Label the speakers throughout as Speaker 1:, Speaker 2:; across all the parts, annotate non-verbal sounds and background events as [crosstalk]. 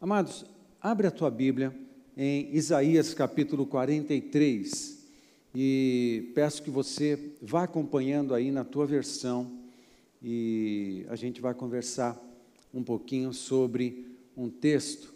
Speaker 1: Amados, abre a tua Bíblia em Isaías capítulo 43 e peço que você vá acompanhando aí na tua versão e a gente vai conversar um pouquinho sobre um texto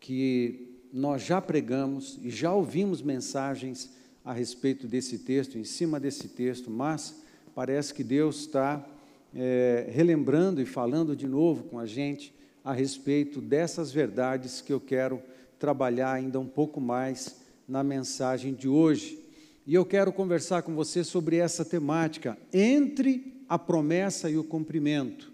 Speaker 1: que nós já pregamos e já ouvimos mensagens a respeito desse texto, em cima desse texto, mas parece que Deus está é, relembrando e falando de novo com a gente a respeito dessas verdades que eu quero trabalhar ainda um pouco mais na mensagem de hoje. E eu quero conversar com você sobre essa temática, entre a promessa e o cumprimento.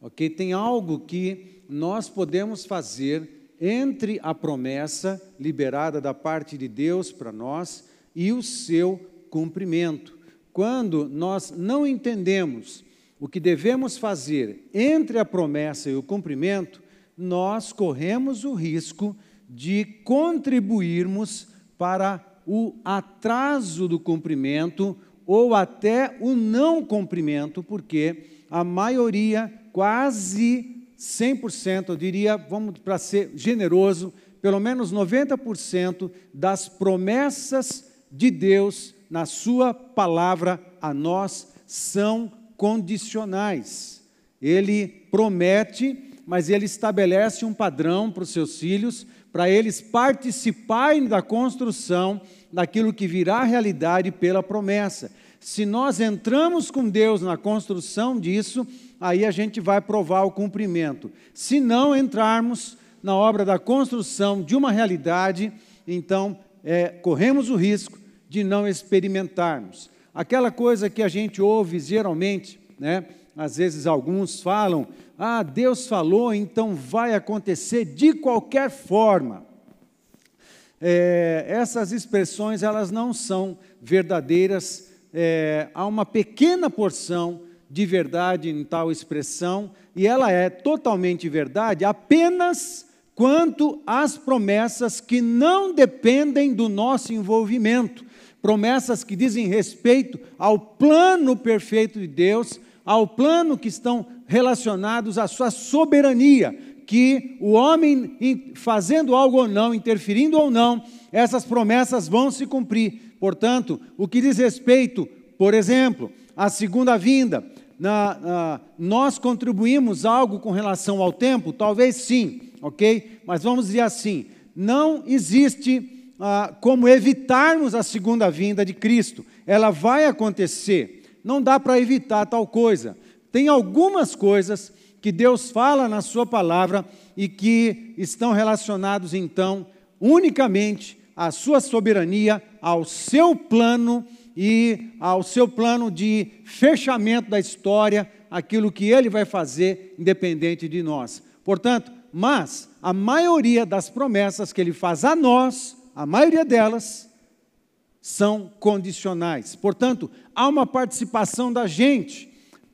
Speaker 1: Ok? Tem algo que nós podemos fazer entre a promessa liberada da parte de Deus para nós e o seu cumprimento. Quando nós não entendemos o que devemos fazer entre a promessa e o cumprimento, nós corremos o risco de contribuirmos para o atraso do cumprimento ou até o não cumprimento, porque a maioria, quase 100%, eu diria, vamos para ser generoso, pelo menos 90% das promessas de Deus na Sua palavra a nós são condicionais. Ele promete, mas ele estabelece um padrão para os seus filhos, para eles participarem da construção daquilo que virá realidade pela promessa. Se nós entramos com Deus na construção disso, aí a gente vai provar o cumprimento. Se não entrarmos na obra da construção de uma realidade, então é, corremos o risco de não experimentarmos. Aquela coisa que a gente ouve geralmente, né? Às vezes alguns falam: "Ah, Deus falou, então vai acontecer de qualquer forma". É, essas expressões elas não são verdadeiras. É, há uma pequena porção de verdade em tal expressão e ela é totalmente verdade apenas quanto às promessas que não dependem do nosso envolvimento promessas que dizem respeito ao plano perfeito de Deus, ao plano que estão relacionados à sua soberania, que o homem fazendo algo ou não, interferindo ou não, essas promessas vão se cumprir. Portanto, o que diz respeito, por exemplo, à segunda vinda, na, na, nós contribuímos algo com relação ao tempo? Talvez sim, ok? Mas vamos dizer assim: não existe ah, como evitarmos a segunda vinda de Cristo. Ela vai acontecer. Não dá para evitar tal coisa. Tem algumas coisas que Deus fala na Sua palavra e que estão relacionados, então, unicamente à Sua soberania, ao seu plano e ao seu plano de fechamento da história, aquilo que Ele vai fazer, independente de nós. Portanto, mas a maioria das promessas que Ele faz a nós, a maioria delas são condicionais. Portanto, há uma participação da gente,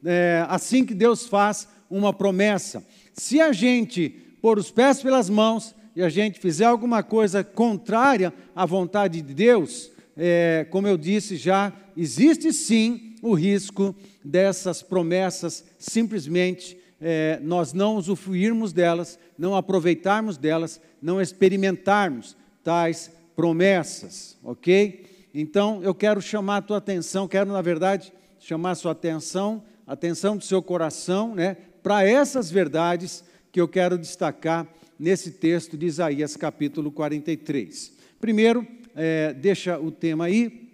Speaker 1: é, assim que Deus faz uma promessa. Se a gente pôr os pés pelas mãos e a gente fizer alguma coisa contrária à vontade de Deus, é, como eu disse já, existe sim o risco dessas promessas simplesmente é, nós não usufruirmos delas, não aproveitarmos delas, não experimentarmos tais promessas, ok? Então eu quero chamar a tua atenção, quero na verdade chamar a sua atenção, a atenção do seu coração, né, para essas verdades que eu quero destacar nesse texto de Isaías capítulo 43. Primeiro, é, deixa o tema aí,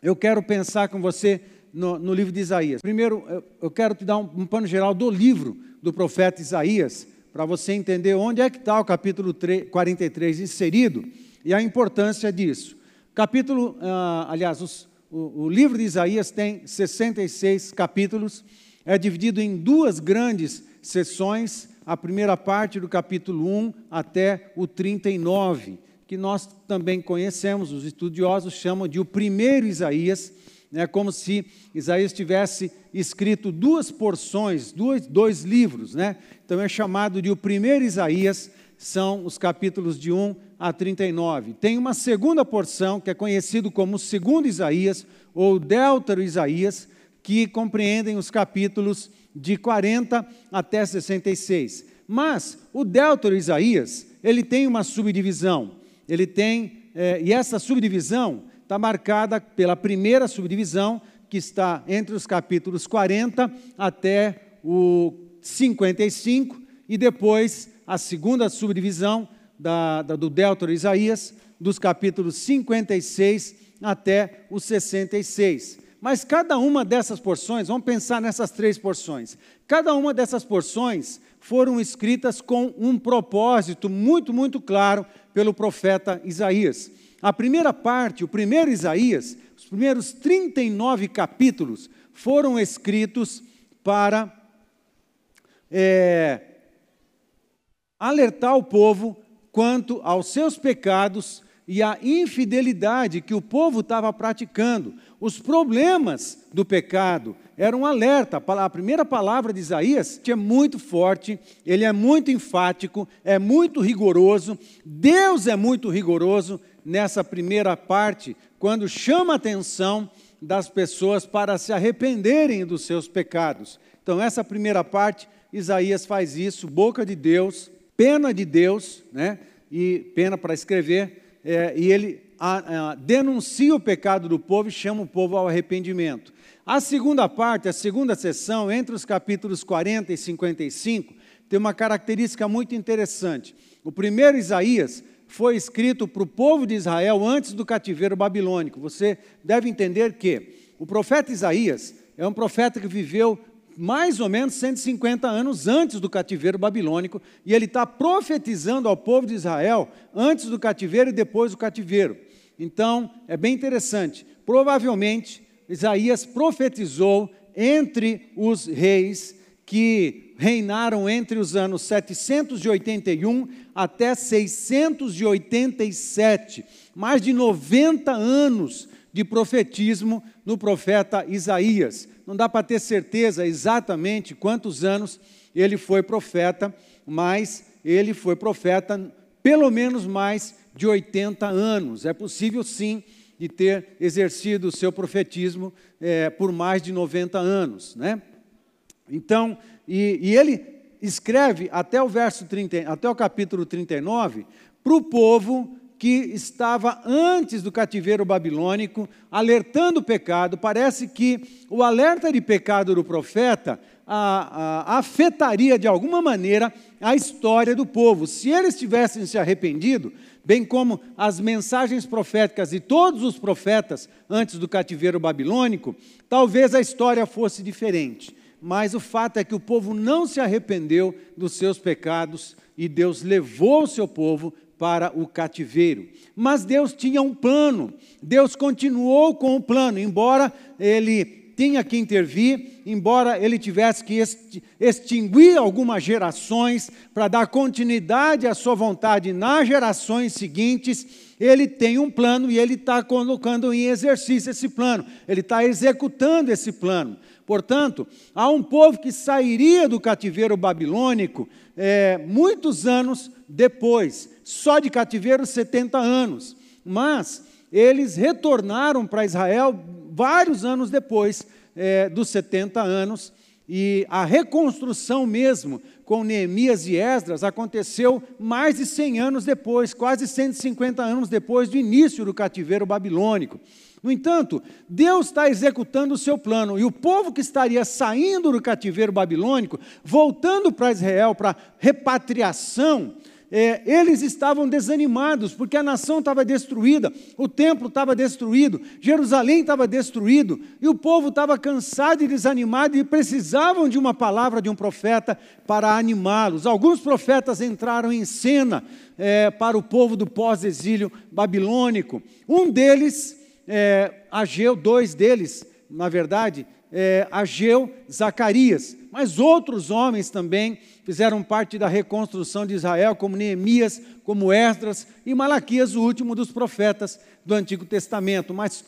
Speaker 1: eu quero pensar com você no, no livro de Isaías. Primeiro, eu, eu quero te dar um, um pano geral do livro do profeta Isaías, para você entender onde é que está o capítulo 3, 43 inserido e a importância disso. Capítulo, ah, aliás, os, o, o livro de Isaías tem 66 capítulos, é dividido em duas grandes sessões, a primeira parte do capítulo 1 até o 39, que nós também conhecemos, os estudiosos chamam de o primeiro Isaías, é como se Isaías tivesse escrito duas porções, dois, dois livros, né? Então é chamado de o primeiro Isaías, são os capítulos de 1 a 39. Tem uma segunda porção, que é conhecido como o segundo Isaías, ou Deltaro Isaías, que compreendem os capítulos de 40 até 66. Mas o Deutero Isaías, ele tem uma subdivisão. Ele tem, é, e essa subdivisão está marcada pela primeira subdivisão, que está entre os capítulos 40 até o 55, e depois a segunda subdivisão da, da, do Deutero Isaías, dos capítulos 56 até o 66. Mas cada uma dessas porções, vamos pensar nessas três porções, cada uma dessas porções foram escritas com um propósito muito, muito claro pelo profeta Isaías. A primeira parte, o primeiro Isaías, os primeiros 39 capítulos foram escritos para é, alertar o povo quanto aos seus pecados e à infidelidade que o povo estava praticando. Os problemas do pecado eram um alerta. A primeira palavra de Isaías é muito forte, ele é muito enfático, é muito rigoroso. Deus é muito rigoroso nessa primeira parte, quando chama a atenção das pessoas para se arrependerem dos seus pecados. Então, essa primeira parte, Isaías faz isso, boca de Deus, pena de Deus, né? E pena para escrever, é, e ele a, a, denuncia o pecado do povo e chama o povo ao arrependimento. A segunda parte, a segunda sessão, entre os capítulos 40 e 55, tem uma característica muito interessante. O primeiro Isaías foi escrito para o povo de Israel antes do cativeiro babilônico. Você deve entender que o profeta Isaías é um profeta que viveu mais ou menos 150 anos antes do cativeiro babilônico, e ele está profetizando ao povo de Israel antes do cativeiro e depois do cativeiro. Então, é bem interessante. Provavelmente, Isaías profetizou entre os reis que reinaram entre os anos 781 até 687, mais de 90 anos de profetismo no profeta Isaías não dá para ter certeza exatamente quantos anos ele foi profeta, mas ele foi profeta pelo menos mais de 80 anos. É possível sim de ter exercido o seu profetismo é, por mais de 90 anos. Né? Então, e, e ele escreve até o verso 30, até o capítulo 39 para o povo que estava antes do cativeiro babilônico, alertando o pecado. Parece que o alerta de pecado do profeta a, a, afetaria de alguma maneira a história do povo. Se eles tivessem se arrependido, bem como as mensagens proféticas de todos os profetas antes do cativeiro babilônico, talvez a história fosse diferente. Mas o fato é que o povo não se arrependeu dos seus pecados e Deus levou o seu povo para o cativeiro. Mas Deus tinha um plano, Deus continuou com o plano, embora ele tinha que intervir, embora ele tivesse que extinguir algumas gerações para dar continuidade à sua vontade nas gerações seguintes, ele tem um plano e ele está colocando em exercício esse plano, ele está executando esse plano. Portanto, há um povo que sairia do cativeiro babilônico é, muitos anos depois, só de cativeiro 70 anos. Mas eles retornaram para Israel vários anos depois é, dos 70 anos, e a reconstrução mesmo com Neemias e Esdras aconteceu mais de 100 anos depois, quase 150 anos depois do início do cativeiro babilônico. No entanto, Deus está executando o seu plano, e o povo que estaria saindo do cativeiro babilônico, voltando para Israel para repatriação, é, eles estavam desanimados, porque a nação estava destruída, o templo estava destruído, Jerusalém estava destruído, e o povo estava cansado e desanimado e precisavam de uma palavra de um profeta para animá-los. Alguns profetas entraram em cena é, para o povo do pós-exílio babilônico. Um deles é, Ageu, dois deles, na verdade, é, Ageu, Zacarias, mas outros homens também fizeram parte da reconstrução de Israel, como Neemias, como Esdras e Malaquias, o último dos profetas do Antigo Testamento. Mas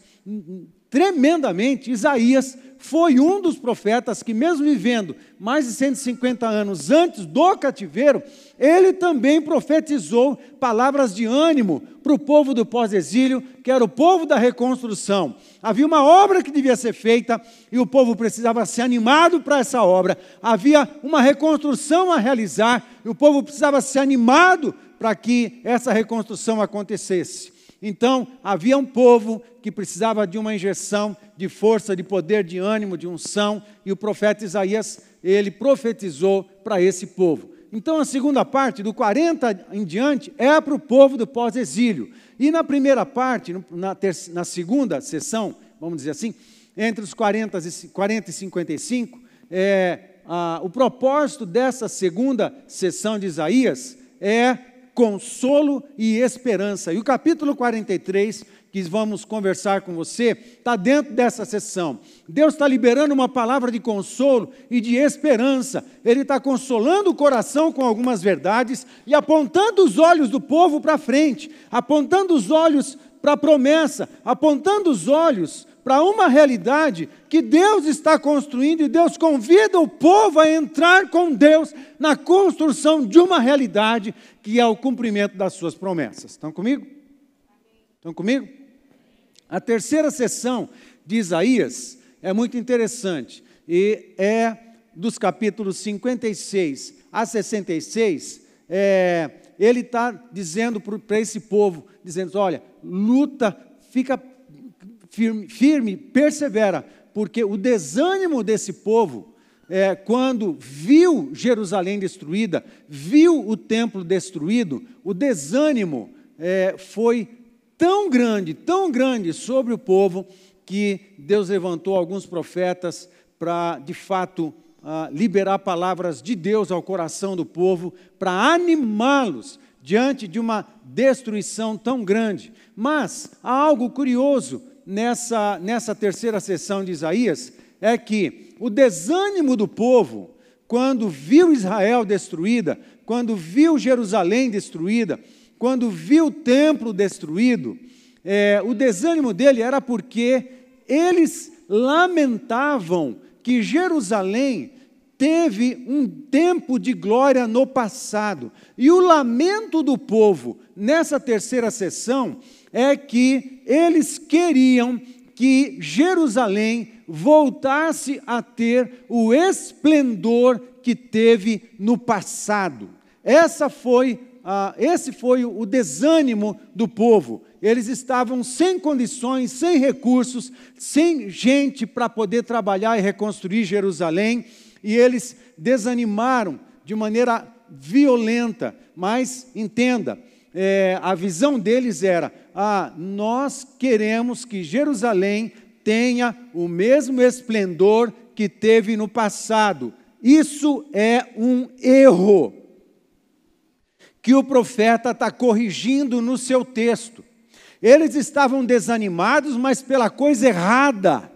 Speaker 1: tremendamente, Isaías foi um dos profetas que, mesmo vivendo mais de 150 anos antes do cativeiro, ele também profetizou palavras de ânimo para o povo do pós-exílio, que era o povo da reconstrução. Havia uma obra que devia ser feita e o povo precisava ser animado para essa obra. Havia uma reconstrução a realizar e o povo precisava ser animado para que essa reconstrução acontecesse. Então, havia um povo que precisava de uma injeção de força, de poder, de ânimo, de unção, e o profeta Isaías, ele profetizou para esse povo. Então, a segunda parte, do 40 em diante, é para o povo do pós-exílio. E na primeira parte, na, na, segunda sessão, vamos dizer assim, entre os 40 e, 40 e 55, é, a, o propósito dessa segunda sessão de Isaías é consolo e esperança. E o capítulo 43, que vamos conversar com você, está dentro dessa sessão. Deus está liberando uma palavra de consolo e de esperança. Ele está consolando o coração com algumas verdades e apontando os olhos do povo para frente, apontando os olhos para a promessa, apontando os olhos para uma realidade que Deus está construindo e Deus convida o povo a entrar com Deus na construção de uma realidade que é o cumprimento das suas promessas. Estão comigo? Estão comigo? A terceira sessão de Isaías é muito interessante e é dos capítulos 56 a 66. É, ele está dizendo para esse povo, dizendo: olha, luta, fica firme, firme, persevera, porque o desânimo desse povo, é, quando viu Jerusalém destruída, viu o templo destruído, o desânimo é, foi tão grande, tão grande sobre o povo, que Deus levantou alguns profetas para, de fato, uh, liberar palavras de Deus ao coração do povo, para animá-los diante de uma destruição tão grande. Mas há algo curioso nessa, nessa terceira sessão de Isaías é que o desânimo do povo, quando viu Israel destruída, quando viu Jerusalém destruída, quando viu o templo destruído, é, o desânimo dele era porque eles lamentavam que Jerusalém teve um tempo de glória no passado. E o lamento do povo nessa terceira sessão é que eles queriam que Jerusalém voltasse a ter o esplendor que teve no passado. Essa foi, ah, esse foi o desânimo do povo. Eles estavam sem condições, sem recursos, sem gente para poder trabalhar e reconstruir Jerusalém, e eles desanimaram de maneira violenta. Mas entenda, é, a visão deles era: ah, nós queremos que Jerusalém tenha o mesmo esplendor que teve no passado. Isso é um erro que o profeta está corrigindo no seu texto. Eles estavam desanimados, mas pela coisa errada.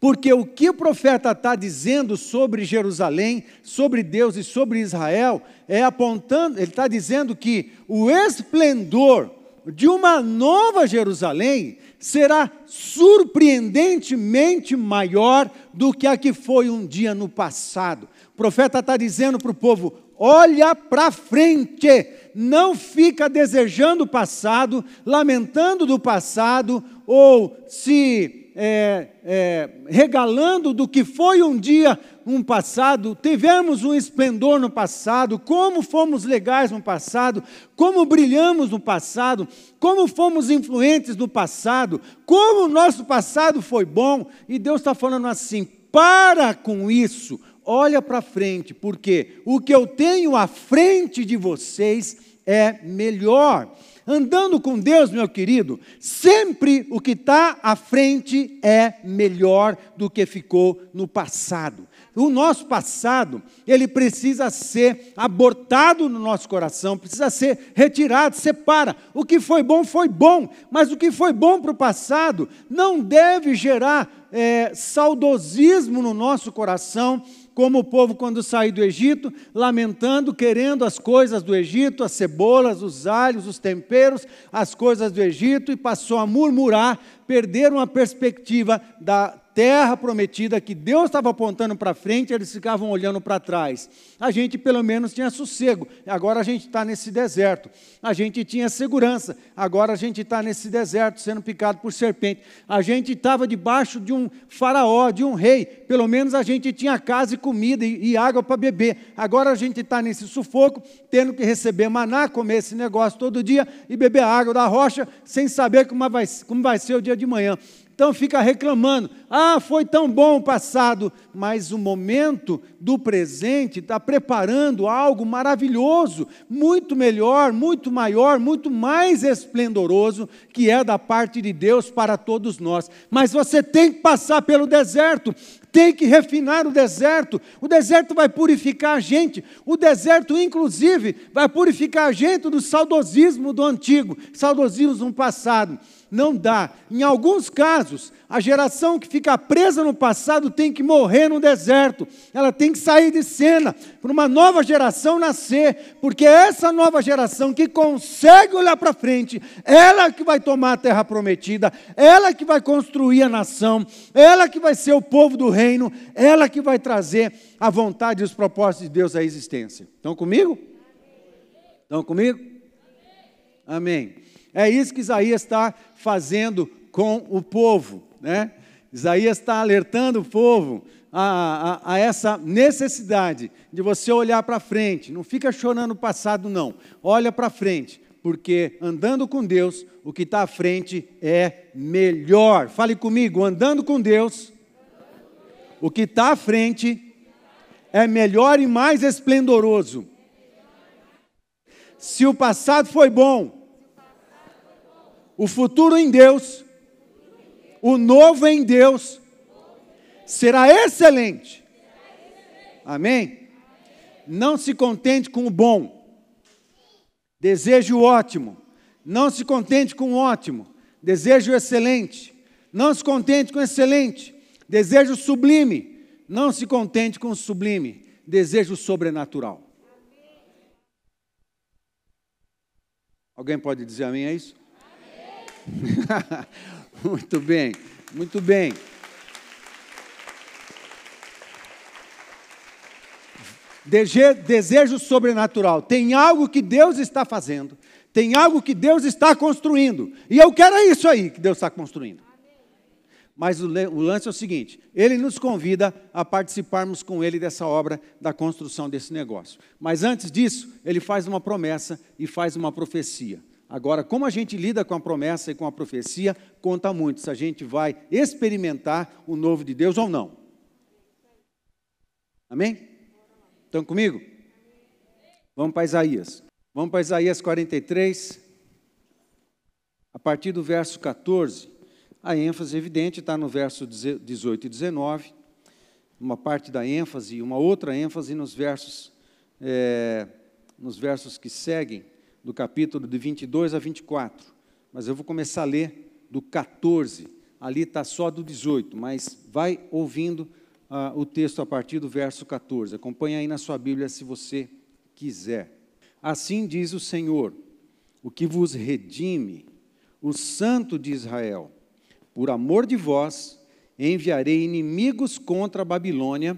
Speaker 1: Porque o que o profeta está dizendo sobre Jerusalém, sobre Deus e sobre Israel, é apontando, ele está dizendo que o esplendor de uma nova Jerusalém será surpreendentemente maior do que a que foi um dia no passado. O profeta está dizendo para o povo: olha para frente, não fica desejando o passado, lamentando do passado, ou se é, é, regalando do que foi um dia, um passado, tivemos um esplendor no passado, como fomos legais no passado, como brilhamos no passado, como fomos influentes no passado, como o nosso passado foi bom, e Deus está falando assim: para com isso, olha para frente, porque o que eu tenho à frente de vocês é melhor. Andando com Deus, meu querido, sempre o que está à frente é melhor do que ficou no passado. O nosso passado, ele precisa ser abortado no nosso coração, precisa ser retirado, separa. O que foi bom, foi bom, mas o que foi bom para o passado não deve gerar é, saudosismo no nosso coração, como o povo quando saiu do Egito, lamentando, querendo as coisas do Egito, as cebolas, os alhos, os temperos, as coisas do Egito, e passou a murmurar, perderam a perspectiva da terra prometida que Deus estava apontando para frente, eles ficavam olhando para trás. A gente pelo menos tinha sossego, agora a gente está nesse deserto. A gente tinha segurança, agora a gente está nesse deserto sendo picado por serpente. A gente estava debaixo de um faraó, de um rei, pelo menos a gente tinha casa e comida e, e água para beber. Agora a gente está nesse sufoco, tendo que receber maná, comer esse negócio todo dia e beber água da rocha, sem saber como vai, como vai ser o dia de manhã. Então fica reclamando, ah, foi tão bom o passado, mas o momento do presente está preparando algo maravilhoso, muito melhor, muito maior, muito mais esplendoroso, que é da parte de Deus para todos nós. Mas você tem que passar pelo deserto, tem que refinar o deserto. O deserto vai purificar a gente. O deserto, inclusive, vai purificar a gente do saudosismo do antigo, saudosismo do passado não dá. Em alguns casos, a geração que fica presa no passado tem que morrer no deserto, ela tem que sair de cena para uma nova geração nascer, porque é essa nova geração que consegue olhar para frente, ela que vai tomar a terra prometida, ela que vai construir a nação, ela que vai ser o povo do reino, ela que vai trazer a vontade e os propósitos de Deus à existência. Estão comigo? Estão comigo? Amém. É isso que Isaías está fazendo com o povo. Né? Isaías está alertando o povo a, a, a, essa necessidade de você olhar para frente. Não fica chorando o passado, não. Olha para frente, porque andando com Deus, o que está à frente é melhor. Fale comigo, andando com Deus, o que está à frente é melhor e mais esplendoroso. Se o passado foi bom, o futuro em Deus, o novo em Deus, será excelente. Amém? Não se contente com o bom, deseje o ótimo. Não se contente com o ótimo, deseje o excelente. Não se contente com o excelente, deseje o sublime. Não se contente com o sublime, deseje o sobrenatural. Alguém pode dizer amém a isso? [laughs] muito bem, muito bem. Desejo sobrenatural. Tem algo que Deus está fazendo, tem algo que Deus está construindo. E eu quero isso aí que Deus está construindo. Mas o lance é o seguinte: ele nos convida a participarmos com ele dessa obra da construção desse negócio. Mas antes disso, ele faz uma promessa e faz uma profecia. Agora, como a gente lida com a promessa e com a profecia, conta muito se a gente vai experimentar o novo de Deus ou não. Amém? Estão comigo? Vamos para Isaías. Vamos para Isaías 43, a partir do verso 14. A ênfase evidente está no verso 18 e 19, uma parte da ênfase e uma outra ênfase nos versos, é, nos versos que seguem do capítulo de 22 a 24, mas eu vou começar a ler do 14, ali está só do 18, mas vai ouvindo uh, o texto a partir do verso 14. Acompanhe aí na sua Bíblia se você quiser. Assim diz o Senhor, o que vos redime, o Santo de Israel, por amor de vós, enviarei inimigos contra a Babilônia,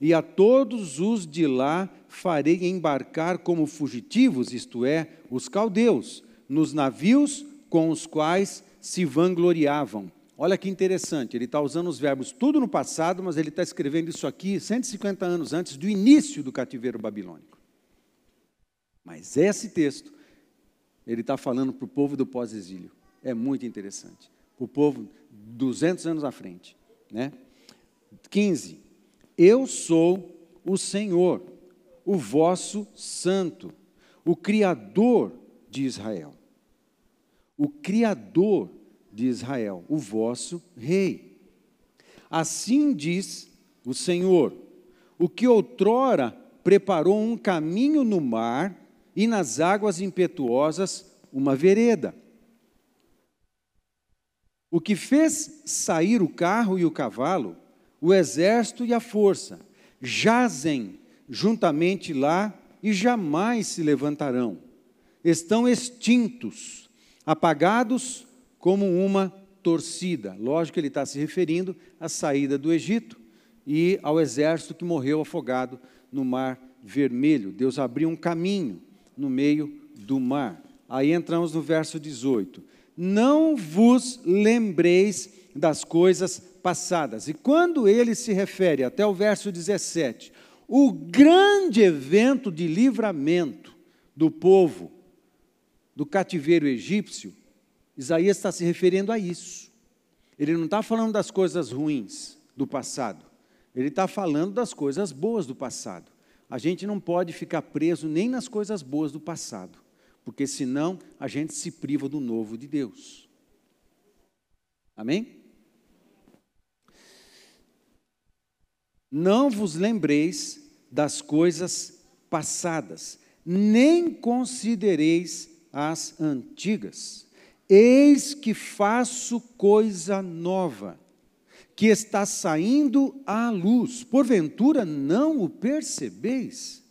Speaker 1: e a todos os de lá farei embarcar como fugitivos, isto é, os caldeus, nos navios com os quais se vangloriavam. Olha que interessante, ele está usando os verbos tudo no passado, mas ele está escrevendo isso aqui 150 anos antes do início do cativeiro babilônico. Mas esse texto, ele está falando para o povo do pós-exílio. É muito interessante. O povo 200 anos à frente. Né? 15. Eu sou o Senhor o vosso santo, o Criador de Israel. O Criador de Israel, o vosso Rei. Assim diz o Senhor, o que outrora preparou um caminho no mar e nas águas impetuosas uma vereda. O que fez sair o carro e o cavalo, o exército e a força, jazem juntamente lá e jamais se levantarão. Estão extintos, apagados como uma torcida. Lógico que ele está se referindo à saída do Egito e ao exército que morreu afogado no Mar Vermelho. Deus abriu um caminho no meio do mar. Aí entramos no verso 18. Não vos lembreis das coisas passadas. E quando ele se refere até o verso 17, o grande evento de livramento do povo do cativeiro egípcio, Isaías está se referindo a isso. Ele não está falando das coisas ruins do passado, ele está falando das coisas boas do passado. A gente não pode ficar preso nem nas coisas boas do passado, porque senão a gente se priva do novo de Deus. Amém? Não vos lembreis das coisas passadas, nem considereis as antigas. Eis que faço coisa nova, que está saindo à luz. Porventura não o percebeis?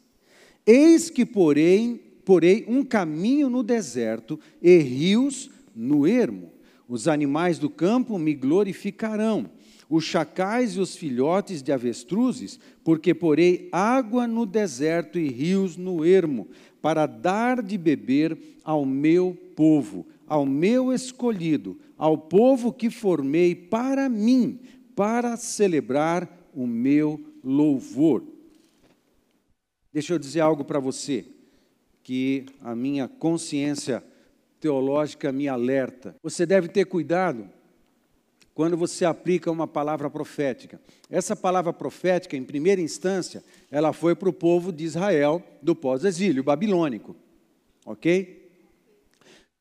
Speaker 1: Eis que porém, porém um caminho no deserto e rios no ermo. Os animais do campo me glorificarão os chacais e os filhotes de avestruzes, porque porei água no deserto e rios no ermo, para dar de beber ao meu povo, ao meu escolhido, ao povo que formei para mim, para celebrar o meu louvor. Deixa eu dizer algo para você, que a minha consciência teológica me alerta. Você deve ter cuidado quando você aplica uma palavra profética. Essa palavra profética, em primeira instância, ela foi para o povo de Israel do pós-exílio babilônico. Ok?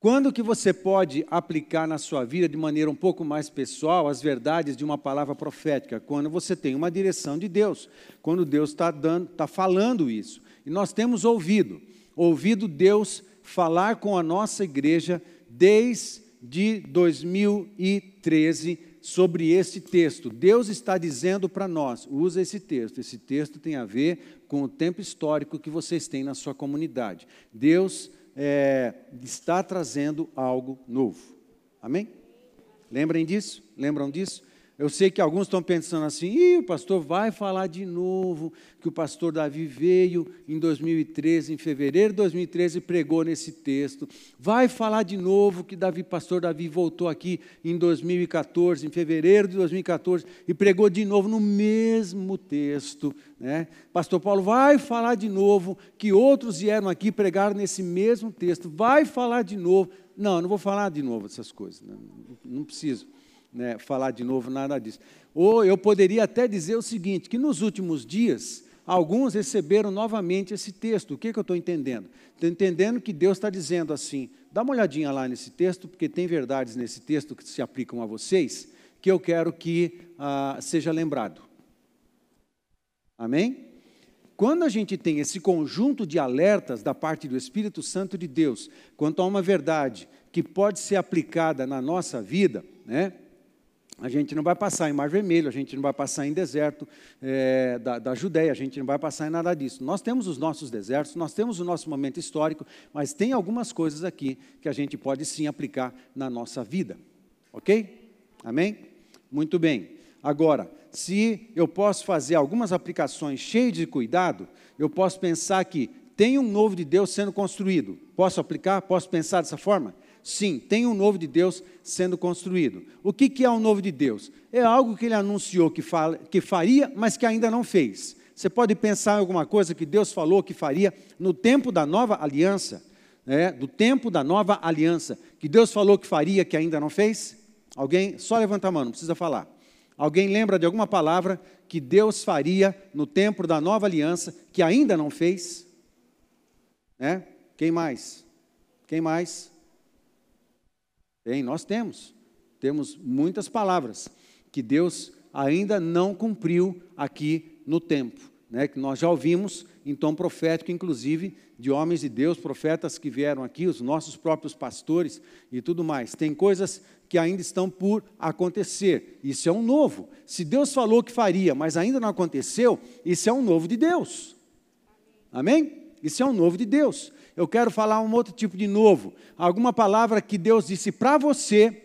Speaker 1: Quando que você pode aplicar na sua vida de maneira um pouco mais pessoal as verdades de uma palavra profética? Quando você tem uma direção de Deus, quando Deus está está falando isso. E nós temos ouvido, ouvido Deus falar com a nossa igreja desde 2013 sobre esse texto. Deus está dizendo para nós: usa esse texto. Esse texto tem a ver com o tempo histórico que vocês têm na sua comunidade. Deus é, está trazendo algo novo. Amém? Lembrem disso? Lembram disso? Eu sei que alguns estão pensando assim, Ih, o pastor vai falar de novo que o pastor Davi veio em 2013, em fevereiro de 2013, pregou nesse texto. Vai falar de novo que Davi, pastor Davi voltou aqui em 2014, em fevereiro de 2014, e pregou de novo no mesmo texto. Né? Pastor Paulo vai falar de novo que outros vieram aqui pregar nesse mesmo texto. Vai falar de novo. Não, não vou falar de novo essas coisas, não, não preciso né, falar de novo nada disso. Ou eu poderia até dizer o seguinte: que nos últimos dias, alguns receberam novamente esse texto. O que, que eu estou entendendo? Estou entendendo que Deus está dizendo assim: dá uma olhadinha lá nesse texto, porque tem verdades nesse texto que se aplicam a vocês, que eu quero que ah, seja lembrado. Amém? Quando a gente tem esse conjunto de alertas da parte do Espírito Santo de Deus quanto a uma verdade que pode ser aplicada na nossa vida, né? A gente não vai passar em Mar Vermelho, a gente não vai passar em deserto é, da, da Judéia, a gente não vai passar em nada disso. Nós temos os nossos desertos, nós temos o nosso momento histórico, mas tem algumas coisas aqui que a gente pode sim aplicar na nossa vida. Ok? Amém? Muito bem. Agora, se eu posso fazer algumas aplicações cheias de cuidado, eu posso pensar que tem um novo de Deus sendo construído. Posso aplicar? Posso pensar dessa forma? Sim, tem um novo de Deus sendo construído. O que, que é um novo de Deus? É algo que ele anunciou que, fala, que faria, mas que ainda não fez. Você pode pensar em alguma coisa que Deus falou que faria no tempo da nova aliança, né? do tempo da nova aliança, que Deus falou que faria, que ainda não fez? Alguém? Só levanta a mão, não precisa falar. Alguém lembra de alguma palavra que Deus faria no tempo da nova aliança, que ainda não fez? Né? Quem mais? Quem mais? Tem, nós temos. Temos muitas palavras que Deus ainda não cumpriu aqui no tempo. né, que nós já ouvimos em tom profético, inclusive de homens de Deus, profetas que vieram aqui, os nossos próprios pastores e tudo mais. Tem coisas que ainda estão por acontecer. Isso é um novo. Se Deus falou que faria, mas ainda não aconteceu, isso é um novo de Deus. Amém? Isso é um novo de Deus. Eu quero falar um outro tipo de novo. Alguma palavra que Deus disse para você,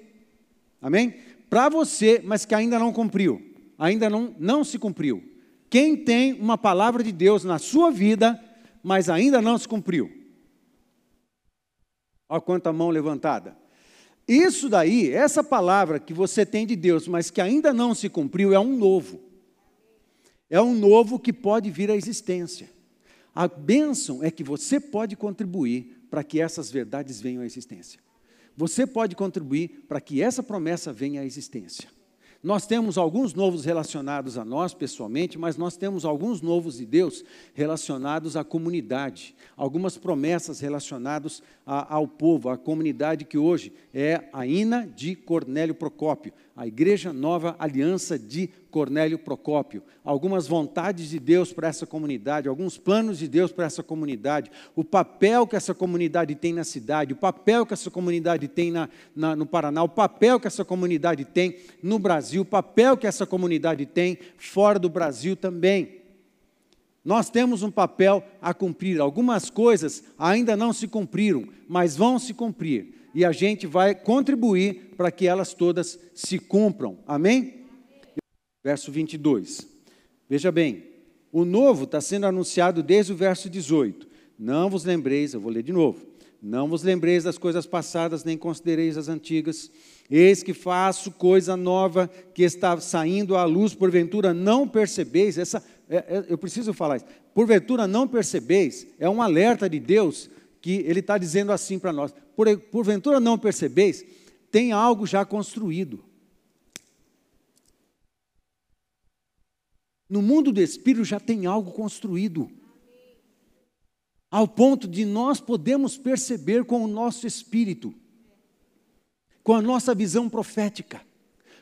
Speaker 1: amém? Para você, mas que ainda não cumpriu. Ainda não, não se cumpriu. Quem tem uma palavra de Deus na sua vida, mas ainda não se cumpriu? Olha quanta mão levantada. Isso daí, essa palavra que você tem de Deus, mas que ainda não se cumpriu, é um novo. É um novo que pode vir à existência. A bênção é que você pode contribuir para que essas verdades venham à existência. Você pode contribuir para que essa promessa venha à existência. Nós temos alguns novos relacionados a nós pessoalmente, mas nós temos alguns novos de Deus relacionados à comunidade, algumas promessas relacionadas ao povo, à comunidade que hoje é a INA de Cornélio Procópio, a Igreja Nova Aliança de Cornélio Procópio, algumas vontades de Deus para essa comunidade, alguns planos de Deus para essa comunidade, o papel que essa comunidade tem na cidade, o papel que essa comunidade tem na, na, no Paraná, o papel que essa comunidade tem no Brasil, o papel que essa comunidade tem fora do Brasil também. Nós temos um papel a cumprir. Algumas coisas ainda não se cumpriram, mas vão se cumprir. E a gente vai contribuir para que elas todas se cumpram. Amém? Verso 22. Veja bem, o novo está sendo anunciado desde o verso 18. Não vos lembreis, eu vou ler de novo. Não vos lembreis das coisas passadas, nem considereis as antigas. Eis que faço coisa nova que está saindo à luz, porventura não percebeis. Essa, é, é, eu preciso falar isso. Porventura não percebeis, é um alerta de Deus que ele está dizendo assim para nós. Por, porventura não percebeis, tem algo já construído. No mundo do espírito já tem algo construído. Ao ponto de nós podemos perceber com o nosso espírito, com a nossa visão profética,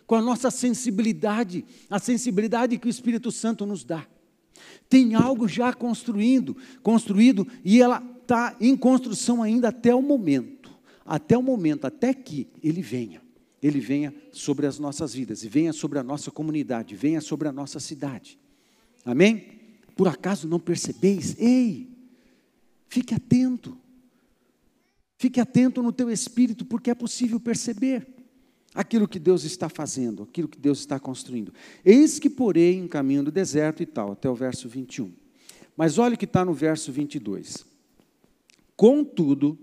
Speaker 1: com a nossa sensibilidade, a sensibilidade que o Espírito Santo nos dá. Tem algo já construindo, construído e ela está em construção ainda até o momento, até o momento, até que ele venha ele venha sobre as nossas vidas, e venha sobre a nossa comunidade, venha sobre a nossa cidade. Amém? Por acaso não percebeis? Ei, fique atento. Fique atento no teu espírito, porque é possível perceber aquilo que Deus está fazendo, aquilo que Deus está construindo. Eis que porém um caminho do deserto e tal, até o verso 21. Mas olha o que está no verso 22. Contudo,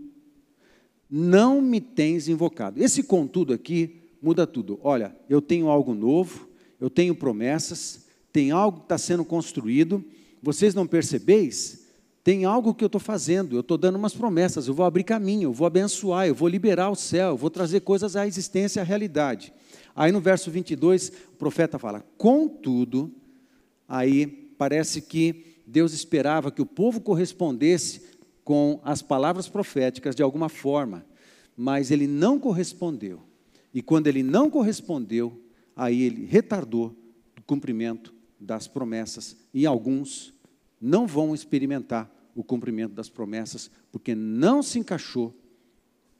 Speaker 1: não me tens invocado. Esse contudo aqui muda tudo. Olha, eu tenho algo novo, eu tenho promessas, tem algo que está sendo construído, vocês não percebeis? Tem algo que eu estou fazendo, eu estou dando umas promessas, eu vou abrir caminho, eu vou abençoar, eu vou liberar o céu, eu vou trazer coisas à existência, à realidade. Aí no verso 22, o profeta fala: Contudo, aí parece que Deus esperava que o povo correspondesse com as palavras proféticas de alguma forma, mas ele não correspondeu. E quando ele não correspondeu, aí ele retardou o cumprimento das promessas e alguns não vão experimentar o cumprimento das promessas porque não se encaixou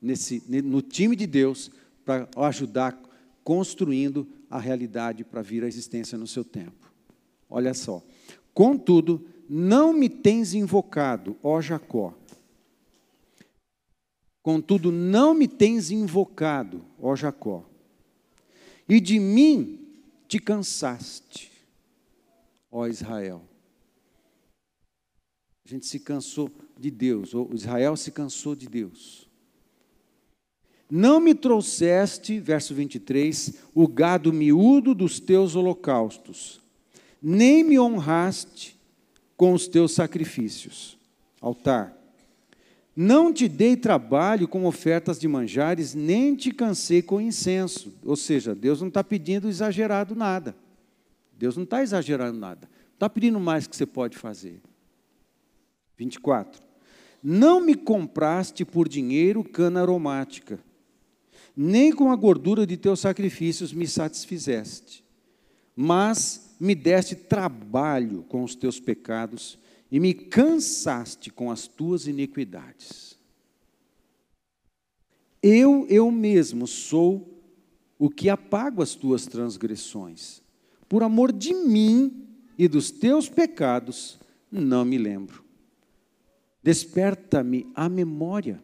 Speaker 1: nesse no time de Deus para ajudar construindo a realidade para vir à existência no seu tempo. Olha só. Contudo, não me tens invocado, ó Jacó. Contudo, não me tens invocado, ó Jacó. E de mim te cansaste, ó Israel. A gente se cansou de Deus, ou Israel se cansou de Deus. Não me trouxeste, verso 23, o gado miúdo dos teus holocaustos, nem me honraste com os teus sacrifícios. Altar. Não te dei trabalho com ofertas de manjares, nem te cansei com incenso. Ou seja, Deus não está pedindo exagerado nada. Deus não está exagerando nada. Está pedindo mais que você pode fazer. 24. Não me compraste por dinheiro cana aromática, nem com a gordura de teus sacrifícios me satisfizeste, mas me deste trabalho com os teus pecados e me cansaste com as tuas iniquidades. Eu, eu mesmo sou o que apago as tuas transgressões. Por amor de mim e dos teus pecados, não me lembro. Desperta-me a memória.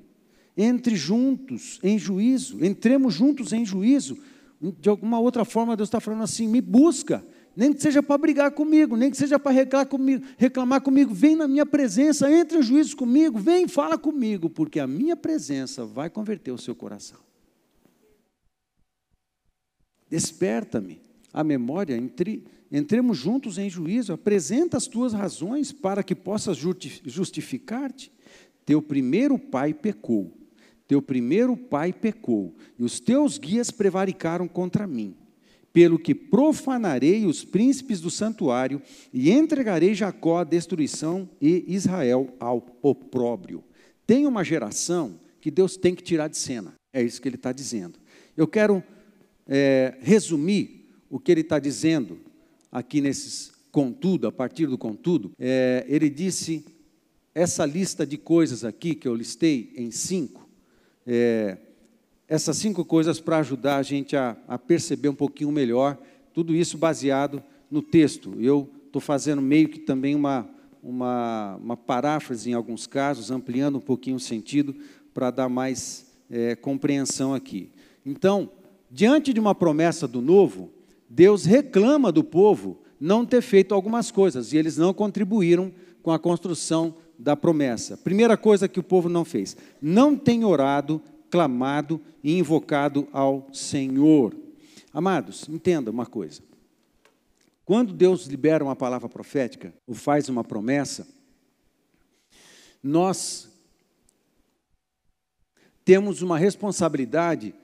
Speaker 1: Entre juntos em juízo, entremos juntos em juízo. De alguma outra forma, Deus está falando assim: me busca, nem que seja para brigar comigo, nem que seja para reclamar comigo, reclamar comigo, vem na minha presença, entre em juízo comigo, vem, fala comigo, porque a minha presença vai converter o seu coração. Desperta-me a memória, entre, entremos juntos em juízo, apresenta as tuas razões para que possas justificar-te. Teu primeiro pai pecou, teu primeiro pai pecou, e os teus guias prevaricaram contra mim. Pelo que profanarei os príncipes do santuário e entregarei Jacó à destruição e Israel ao opróbrio. Tem uma geração que Deus tem que tirar de cena, é isso que ele está dizendo. Eu quero é, resumir o que ele está dizendo aqui nesses contudo, a partir do contudo, é, ele disse essa lista de coisas aqui que eu listei em cinco, é, essas cinco coisas para ajudar a gente a, a, perceber um pouquinho melhor, tudo isso baseado no texto. Eu estou fazendo meio que também uma, uma, uma paráfrase em alguns casos, ampliando um pouquinho o sentido para dar mais é, compreensão aqui. Então, diante de uma promessa do novo, Deus reclama do povo não ter feito algumas coisas e eles não contribuíram com a construção da promessa. Primeira coisa que o povo não fez: não tem orado, clamado e invocado ao Senhor. Amados, entenda uma coisa. Quando Deus libera uma palavra profética ou faz uma promessa, nós temos uma responsabilidade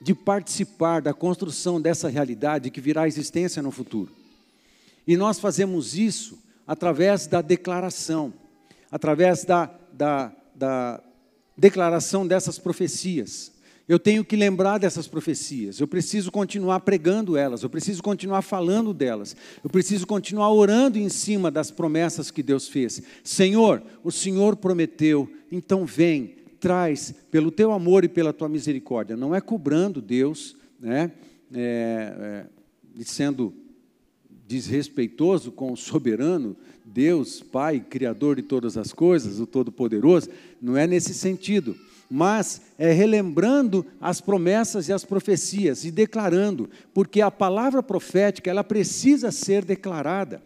Speaker 1: de participar da construção dessa realidade que virá à existência no futuro. E nós fazemos isso através da declaração, através da, da, da declaração dessas profecias. Eu tenho que lembrar dessas profecias, eu preciso continuar pregando elas, eu preciso continuar falando delas, eu preciso continuar orando em cima das promessas que Deus fez. Senhor, o Senhor prometeu, então vem, traz pelo teu amor e pela tua misericórdia. Não é cobrando Deus, né? É, é, sendo desrespeitoso com o soberano, Deus, Pai, Criador de todas as coisas, o Todo-Poderoso, não é nesse sentido, mas é relembrando as promessas e as profecias e declarando, porque a palavra profética, ela precisa ser declarada,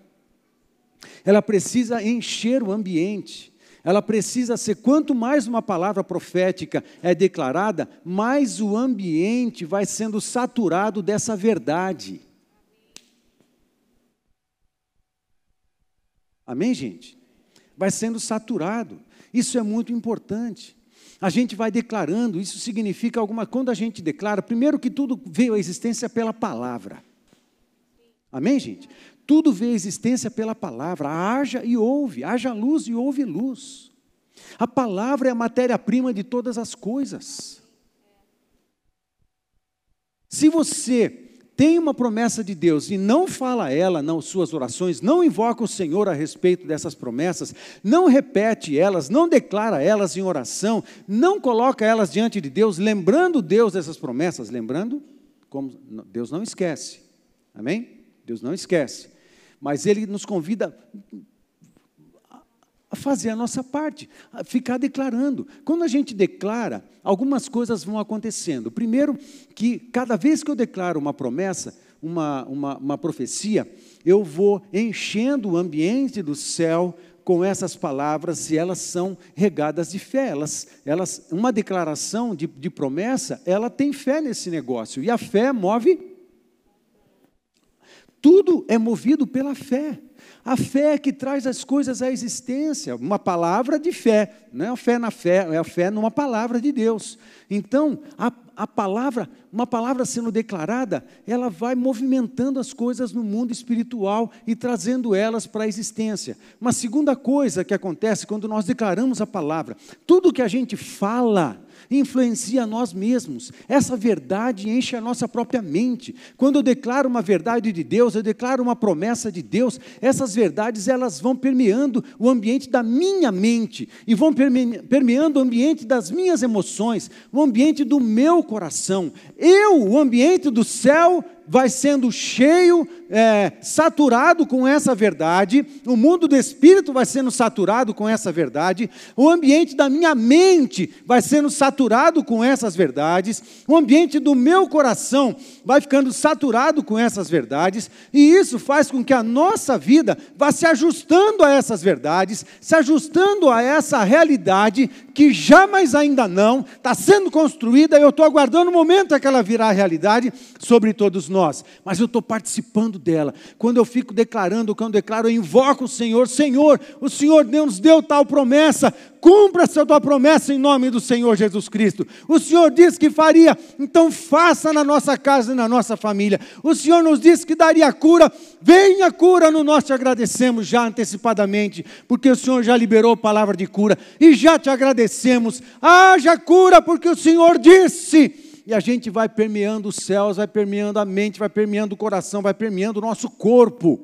Speaker 1: ela precisa encher o ambiente, ela precisa ser, quanto mais uma palavra profética é declarada, mais o ambiente vai sendo saturado dessa verdade. Amém, gente? Vai sendo saturado. Isso é muito importante. A gente vai declarando, isso significa alguma quando a gente declara, primeiro que tudo veio à existência pela palavra. Amém, gente? Tudo vê a existência pela palavra. Haja e ouve, haja luz e ouve luz. A palavra é a matéria-prima de todas as coisas. Se você tem uma promessa de Deus e não fala ela nas suas orações, não invoca o Senhor a respeito dessas promessas, não repete elas, não declara elas em oração, não coloca elas diante de Deus, lembrando Deus dessas promessas, lembrando, como Deus não esquece. Amém? Deus não esquece mas ele nos convida a fazer a nossa parte, a ficar declarando. Quando a gente declara, algumas coisas vão acontecendo. Primeiro, que cada vez que eu declaro uma promessa, uma, uma, uma profecia, eu vou enchendo o ambiente do céu com essas palavras e elas são regadas de fé. Elas, elas, uma declaração de, de promessa, ela tem fé nesse negócio. E a fé move tudo é movido pela fé. A fé é que traz as coisas à existência, uma palavra de fé, não é a fé na fé, é a fé numa palavra de Deus. Então, a, a palavra, uma palavra sendo declarada, ela vai movimentando as coisas no mundo espiritual e trazendo elas para a existência. Uma segunda coisa que acontece quando nós declaramos a palavra, tudo que a gente fala, influencia nós mesmos. Essa verdade enche a nossa própria mente. Quando eu declaro uma verdade de Deus, eu declaro uma promessa de Deus, essas verdades elas vão permeando o ambiente da minha mente e vão permeando o ambiente das minhas emoções, o ambiente do meu coração. Eu, o ambiente do céu, vai sendo cheio, é, saturado com essa verdade, o mundo do espírito vai sendo saturado com essa verdade, o ambiente da minha mente vai sendo saturado com essas verdades, o ambiente do meu coração vai ficando saturado com essas verdades, e isso faz com que a nossa vida vá se ajustando a essas verdades, se ajustando a essa realidade que jamais ainda não está sendo construída, eu estou aguardando o momento que ela virá realidade sobre todos nós nós, mas eu estou participando dela. Quando eu fico declarando, quando eu declaro, eu invoco o Senhor: Senhor, o Senhor nos deu tal promessa, cumpra essa tua promessa em nome do Senhor Jesus Cristo. O Senhor disse que faria, então faça na nossa casa e na nossa família. O Senhor nos disse que daria cura, venha cura no nós te agradecemos já antecipadamente, porque o Senhor já liberou palavra de cura e já te agradecemos. Haja cura, porque o Senhor disse e a gente vai permeando os céus, vai permeando a mente, vai permeando o coração, vai permeando o nosso corpo,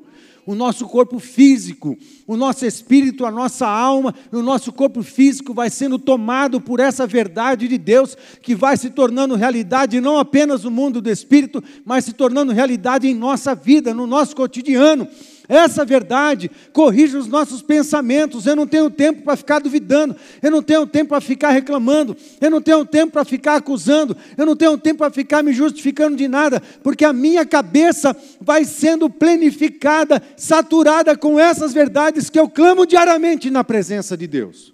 Speaker 1: o nosso corpo físico, o nosso espírito, a nossa alma, o nosso corpo físico vai sendo tomado por essa verdade de Deus que vai se tornando realidade não apenas no mundo do espírito, mas se tornando realidade em nossa vida, no nosso cotidiano. Essa verdade corrige os nossos pensamentos. Eu não tenho tempo para ficar duvidando, eu não tenho tempo para ficar reclamando, eu não tenho tempo para ficar acusando, eu não tenho tempo para ficar me justificando de nada, porque a minha cabeça vai sendo plenificada, saturada com essas verdades que eu clamo diariamente na presença de Deus.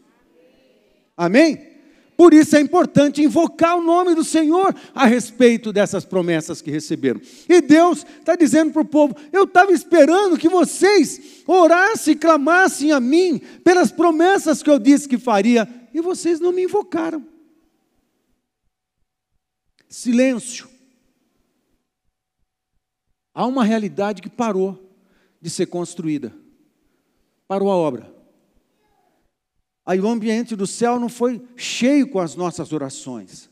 Speaker 1: Amém? Por isso é importante invocar o nome do Senhor a respeito dessas promessas que receberam. E Deus está dizendo para o povo: eu estava esperando que vocês orassem e clamassem a mim pelas promessas que eu disse que faria, e vocês não me invocaram. Silêncio. Há uma realidade que parou de ser construída, parou a obra. Aí o ambiente do céu não foi cheio com as nossas orações.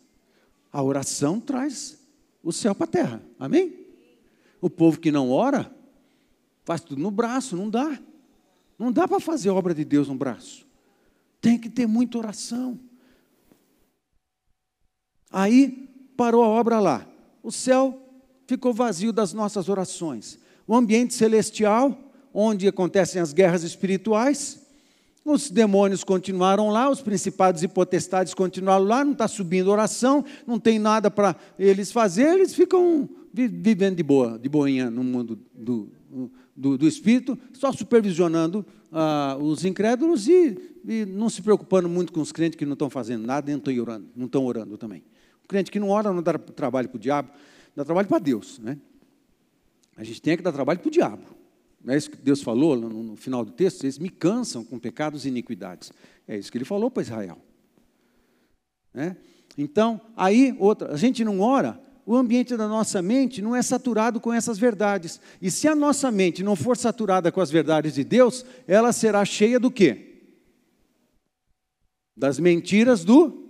Speaker 1: A oração traz o céu para a terra. Amém? O povo que não ora, faz tudo no braço, não dá. Não dá para fazer obra de Deus no braço. Tem que ter muita oração. Aí parou a obra lá. O céu ficou vazio das nossas orações. O ambiente celestial, onde acontecem as guerras espirituais, os demônios continuaram lá, os principados e potestades continuaram lá, não está subindo oração, não tem nada para eles fazer, eles ficam vivendo de boa, de boinha no mundo do, do, do espírito, só supervisionando ah, os incrédulos e, e, não se preocupando muito com os crentes que não estão fazendo nada nem estão orando, não estão orando também. O crente que não ora não dá trabalho para o diabo, dá trabalho para Deus. Né? A gente tem que dar trabalho para o diabo. É isso que Deus falou no, final do texto? Eles me cansam com pecados e iniquidades. É isso que ele falou para Israel. Né? Então, aí, outra, a gente não ora, o ambiente da nossa mente não é saturado com essas verdades. E se a nossa mente não for saturada com as verdades de Deus, ela será cheia do quê? Das mentiras do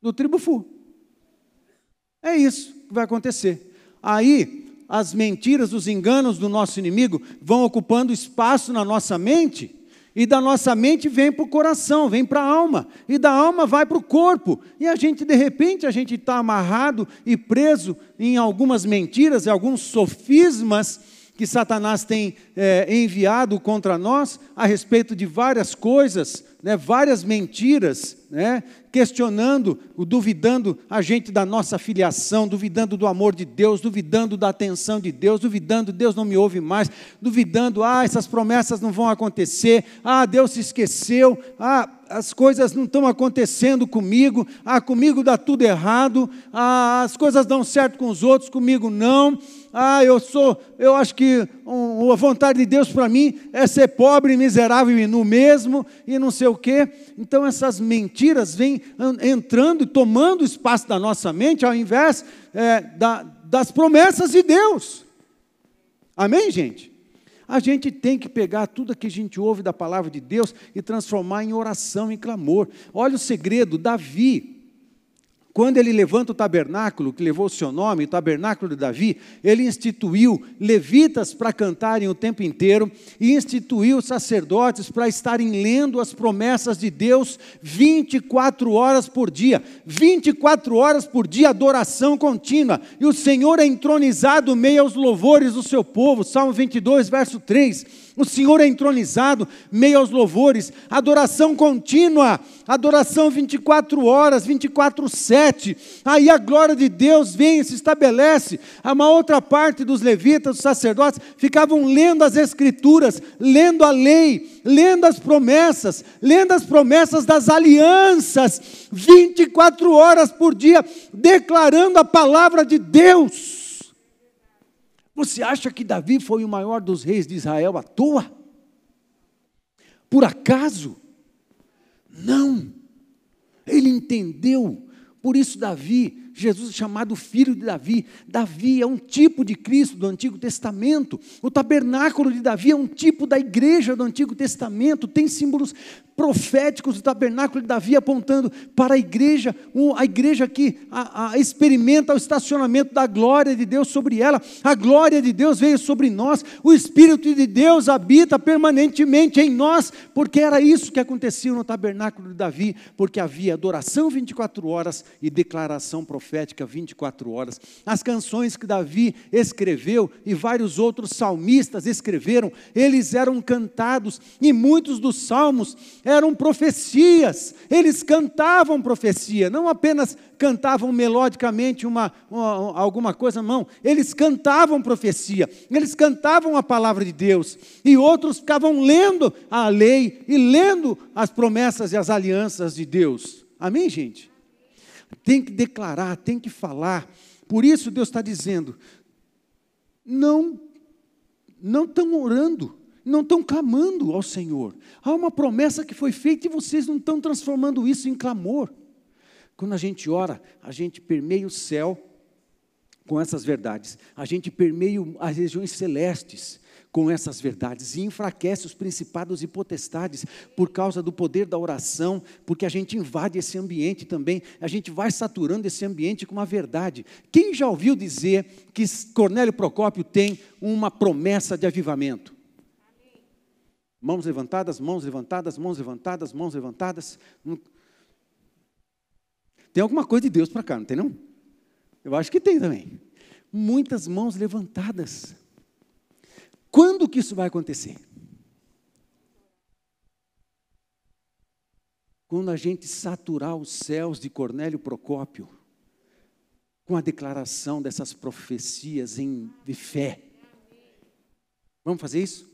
Speaker 1: do tribufu. É isso que vai acontecer. Aí, as mentiras, os enganos do nosso inimigo vão ocupando espaço na nossa mente, e da nossa mente vem para o coração, vem para a alma, e da alma vai para o corpo, e a gente, de repente, a gente está amarrado e preso em algumas mentiras, em alguns sofismas que Satanás tem é, enviado contra nós a respeito de várias coisas, né, várias mentiras, né, questionando, duvidando a gente da nossa filiação, duvidando do amor de Deus, duvidando da atenção de Deus, duvidando, Deus não me ouve mais, duvidando, ah, essas promessas não vão acontecer, ah, Deus se esqueceu, ah, as coisas não estão acontecendo comigo, ah, comigo dá tudo errado, ah, as coisas dão certo com os outros, comigo não ah, eu sou, eu acho que um, a vontade de Deus para mim é ser pobre, miserável e no mesmo, e não sei o quê. Então essas mentiras vêm entrando e tomando espaço da nossa mente, ao invés é, da, das promessas de Deus. Amém, gente? A gente tem que pegar tudo que a gente ouve da palavra de Deus e transformar em oração, em clamor. Olha o segredo, Davi, Quando ele levanta o tabernáculo, que levou o seu nome, o tabernáculo de Davi, ele instituiu levitas para cantarem o tempo inteiro e instituiu sacerdotes para estarem lendo as promessas de Deus 24 horas por dia. 24 horas por dia, adoração contínua. E o Senhor é entronizado meio aos louvores do seu povo. Salmo 22, verso 3. O Senhor é entronizado, meio aos louvores, adoração contínua, adoração 24 horas, 24 7. Aí a glória de Deus vem e se estabelece. Uma outra parte dos levitas, dos sacerdotes, ficavam lendo as escrituras, lendo a lei, lendo as promessas, lendo as promessas das alianças, 24 horas por dia, declarando a palavra de Deus. Você acha que Davi foi o maior dos reis de Israel à toa? Por acaso? Não. Ele entendeu. Por isso, Davi Jesus é chamado filho de Davi. Davi é um tipo de Cristo do Antigo Testamento. O tabernáculo de Davi é um tipo da igreja do Antigo Testamento. Tem símbolos proféticos do tabernáculo de Davi apontando para a igreja, a igreja que a, a, experimenta o estacionamento da glória de Deus sobre ela. A glória de Deus veio sobre nós. O Espírito de Deus habita permanentemente em nós, porque era isso que acontecia no tabernáculo de Davi, porque havia adoração 24 horas e declaração profética profética 24 horas. As canções que Davi escreveu e vários outros salmistas escreveram, eles eram cantados e muitos dos salmos eram profecias. Eles cantavam profecia, não apenas cantavam melodicamente uma, uma, alguma coisa, não. Eles cantavam profecia, eles cantavam a palavra de Deus. E outros ficavam lendo a lei e lendo as promessas e as alianças de Deus. Amém, gente? Tem que declarar, tem que falar. Por isso Deus está dizendo: não, não estão orando, não estão clamando ao Senhor. Há uma promessa que foi feita e vocês não estão transformando isso em clamor. Quando a gente ora, a gente permeia o céu com essas verdades, a gente permeia as regiões celestes com essas verdades e enfraquece os principados e potestades por causa do poder da oração, porque a gente invade esse ambiente também, a gente vai saturando esse ambiente com uma verdade. Quem já ouviu dizer que Cornélio Procópio tem uma promessa de avivamento? Mãos levantadas, mãos levantadas, mãos levantadas, mãos levantadas. Tem alguma coisa de Deus para cá, não tem não? Eu acho que tem também. Muitas mãos levantadas. Quando que isso vai acontecer? Quando a gente saturar os céus de Cornélio Procópio com a declaração dessas profecias em, de fé. Vamos fazer isso?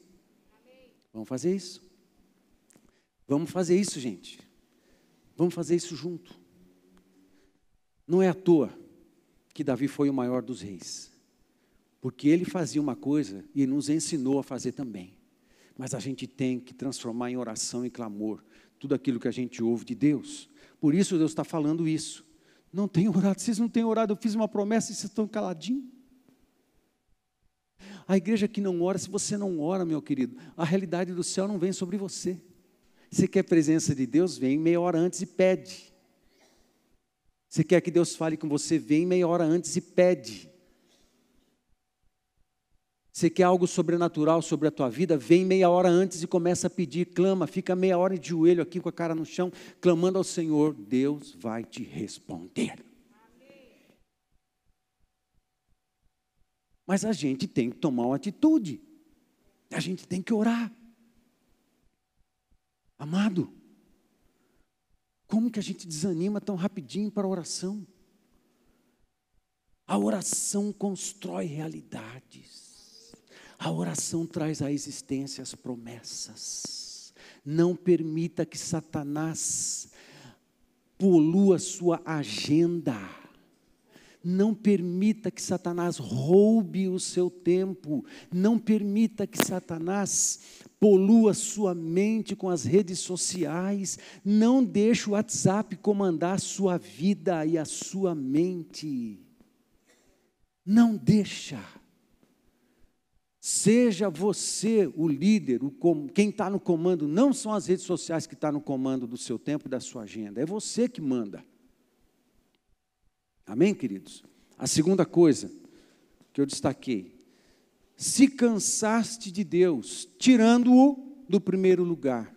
Speaker 1: Vamos fazer isso. Vamos fazer isso, gente. Vamos fazer isso junto. Não é à toa que Davi foi o maior dos reis. Porque ele fazia uma coisa e nos ensinou a fazer também. Mas a gente tem que transformar em oração e clamor tudo aquilo que a gente ouve de Deus. Por isso Deus está falando isso. Não tenho orado, vocês não têm orado, eu fiz uma promessa e vocês estão caladinhos. A igreja que não ora, se você não ora, meu querido, a realidade do céu não vem sobre você. Você quer presença de Deus? Vem meia hora antes e pede. Você quer que Deus fale com você? Vem meia hora antes e pede. Você quer algo sobrenatural sobre a tua vida? Vem meia hora antes e começa a pedir, clama, fica meia hora de joelho aqui com a cara no chão, clamando ao Senhor, Deus vai te responder. Mas a gente tem que tomar uma atitude. A gente tem que orar. Amado, como que a gente desanima tão rapidinho para a oração? A oração constrói realidades. A oração traz à existência as promessas. Não permita que Satanás polua sua agenda. Não permita que Satanás roube o seu tempo. Não permita que Satanás polua sua mente com as redes sociais. Não deixe o WhatsApp comandar a sua vida e a sua mente. Não deixa. Seja você o líder, o com, quem está no comando, não são as redes sociais que estão tá no comando do seu tempo e da sua agenda, é você que manda. Amém, queridos? A segunda coisa que eu destaquei: se cansaste de Deus, tirando-o do primeiro lugar.